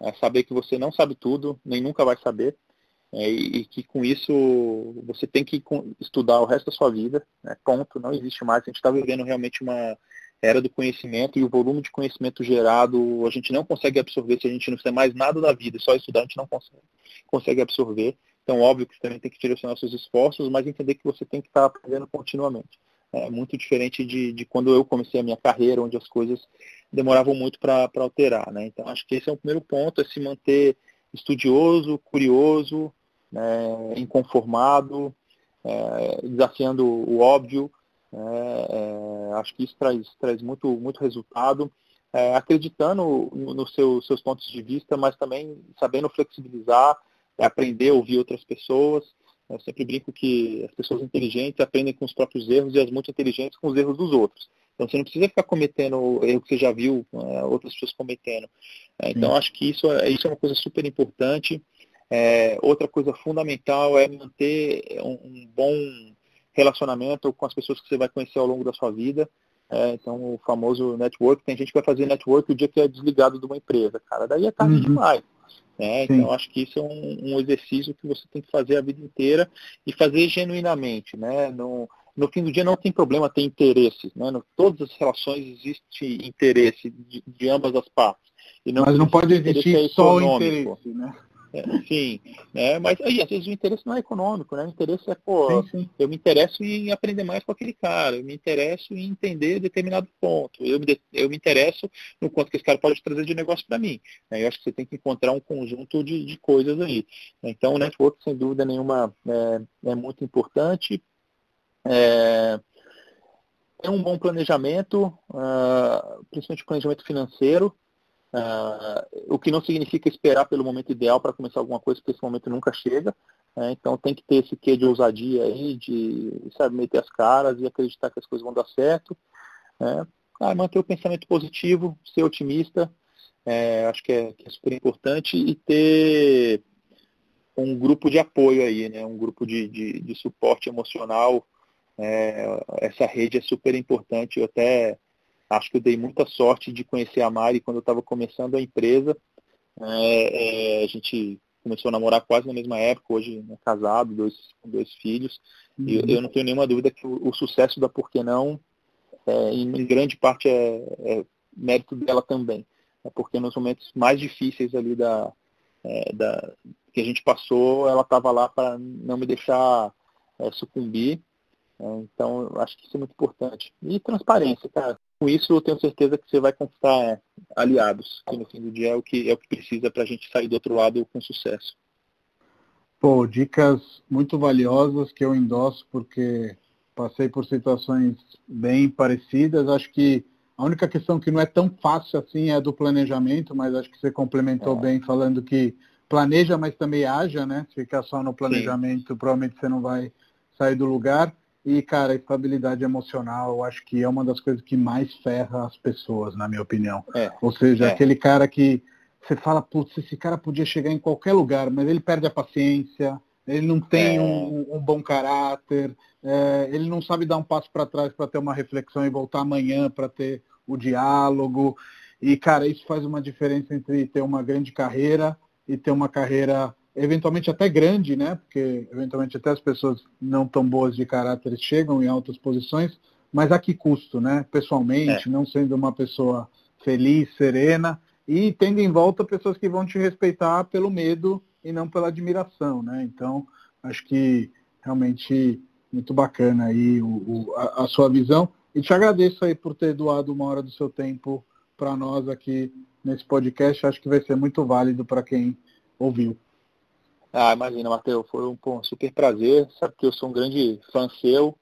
Speaker 2: é, saber que você não sabe tudo, nem nunca vai saber, é, e, que com isso você tem que estudar o resto da sua vida, né? ponto, não existe mais. A gente está vivendo realmente uma era do conhecimento e o volume de conhecimento gerado a gente não consegue absorver se a gente não fizer mais nada da vida, só estudar a gente não consegue, consegue absorver. Então, óbvio que você também tem que direcionar seus esforços, mas entender que você tem que estar aprendendo continuamente. É muito diferente de, de quando eu comecei a minha carreira, onde as coisas demoravam muito para alterar. Né? Então, acho que esse é o primeiro ponto, é se manter estudioso, curioso, né, inconformado, é, desafiando o óbvio. É, é, acho que isso traz, traz muito, muito resultado. É, acreditando nos no seu, seus pontos de vista, mas também sabendo flexibilizar, é, aprender a ouvir outras pessoas. Eu sempre brinco que as pessoas inteligentes aprendem com os próprios erros e as muito inteligentes com os erros dos outros. Então você não precisa ficar cometendo erro que você já viu é, outras pessoas cometendo. É, então acho que isso, é, isso é uma coisa super importante. É, outra coisa fundamental é manter um, um, bom relacionamento com as pessoas que você vai conhecer ao longo da sua vida. É, então, o famoso network, tem gente que vai fazer network o dia que é desligado de uma empresa, cara, daí é tarde uhum. demais. Né? Então, acho que isso é um, um, exercício que você tem que fazer a vida inteira e fazer genuinamente. Né? No, no fim do dia não tem problema ter interesse. Né? No, todas as relações existe interesse de, de ambas as partes.
Speaker 1: Não Mas não pode existir só o interesse, né? *laughs*
Speaker 2: sim, né? Mas aí, às vezes o interesse não é econômico, né? O interesse é, pô, sim, sim. eu me interesso em aprender mais com aquele cara, eu me interesso em entender determinado ponto, eu me, eu me interesso no quanto que esse cara pode trazer de negócio para mim. Né? Eu acho que você tem que encontrar um conjunto de, de coisas aí. Então o network, sem dúvida nenhuma, é, é muito importante. É, é um bom planejamento, uh, principalmente planejamento financeiro, Uh, o que não significa esperar pelo momento ideal para começar alguma coisa, porque esse momento nunca chega. Né? Então tem que ter esse quê de ousadia aí, de sabe, meter as caras e acreditar que as coisas vão dar certo. Né? Ah, manter o pensamento positivo, ser otimista, é, acho que é, que é, super importante, e ter um grupo de apoio aí, né? um grupo de, de, de suporte emocional. É, essa rede é super importante. Eu até Acho que eu dei muita sorte de conhecer a Mari quando eu estava começando a empresa. É, é, a gente começou a namorar quase na mesma época, hoje né, casado, dois, dois filhos. Uhum. E eu não tenho nenhuma dúvida que o, o sucesso da Por que Não, é, em, em, grande parte, é, é, mérito dela também. É porque nos momentos mais difíceis ali da, é, da que a gente passou, ela estava lá para não me deixar sucumbir. então, acho que isso é muito importante. E transparência, cara com isso eu tenho certeza que você vai conquistar aliados, que no fim do dia é o que, é o que precisa para a gente sair do outro lado com sucesso.
Speaker 1: Pô, dicas muito valiosas que eu endosso porque passei por situações bem parecidas. Acho que a única questão que não é tão fácil assim é do planejamento, mas acho que você complementou é. bem falando que planeja, mas também haja, né? Se ficar só no planejamento, Sim. provavelmente você não vai sair do lugar. E, cara, a estabilidade emocional, eu acho que é uma das coisas que mais ferra as pessoas, na minha opinião. É, Ou seja, é. aquele cara que você fala, putz, esse cara podia chegar em qualquer lugar, mas ele perde a paciência, ele não tem é. um, um, bom caráter, é, ele não sabe dar um passo para trás para ter uma reflexão e voltar amanhã para ter o diálogo. E, cara, isso faz uma diferença entre ter uma grande carreira e ter uma carreira eventualmente até grande, né? Porque eventualmente até as pessoas não tão boas de caráter chegam em altas posições, mas a que custo, né? Pessoalmente, é. não sendo uma pessoa feliz, serena e tendo em volta pessoas que vão te respeitar pelo medo e não pela admiração, né? Então, acho que realmente muito bacana aí o, o a, a, sua visão e te agradeço aí por ter doado uma hora do seu tempo para nós aqui nesse podcast. Acho que vai ser muito válido para quem ouviu.
Speaker 2: Ah, imagina, Matheus, foi um, um, super prazer. Sabe que eu sou um grande fã seu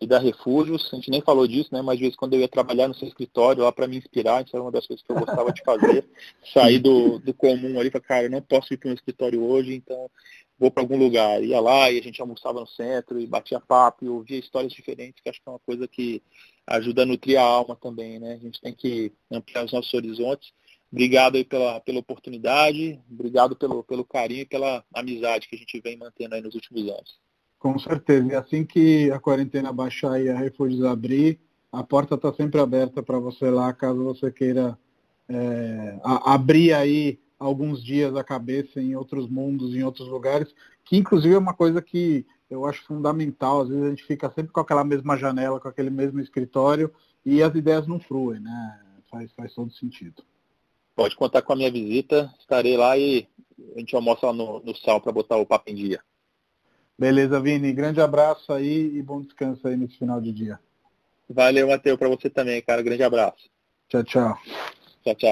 Speaker 2: e da Refúgios. A gente nem falou disso, né? Mas de vez quando eu ia trabalhar no seu escritório lá para me inspirar, isso era uma das coisas que eu gostava de fazer. *laughs* Sair do, do comum ali, para cara, eu não posso ir para um escritório hoje, então vou para algum lugar. Ia lá e a gente almoçava no centro e batia papo e ouvia histórias diferentes, que acho que é uma coisa que ajuda a nutrir a alma também, né? A gente tem que ampliar os nossos horizontes. Obrigado aí pela, pela oportunidade, obrigado pelo, pelo carinho e pela amizade que a gente vem mantendo aí nos últimos anos.
Speaker 1: Com certeza. E assim que a quarentena baixar e a Refúgios abrir, a porta está sempre aberta para você lá, caso você queira é, a, abrir aí alguns dias a cabeça em outros mundos, em outros lugares, que inclusive é uma coisa que eu acho fundamental. Às vezes a gente fica sempre com aquela mesma janela, com aquele mesmo escritório e as ideias não fluem, né? Faz, faz todo sentido.
Speaker 2: Pode contar com a minha visita, estarei lá e a gente almoça lá no, no sal para botar o papo em dia.
Speaker 1: Beleza, Vini. Grande abraço aí e bom descanso aí nesse final de dia.
Speaker 2: Valeu, Matheus, para você também, cara. Grande abraço.
Speaker 1: Tchau, tchau.
Speaker 2: Tchau, tchau.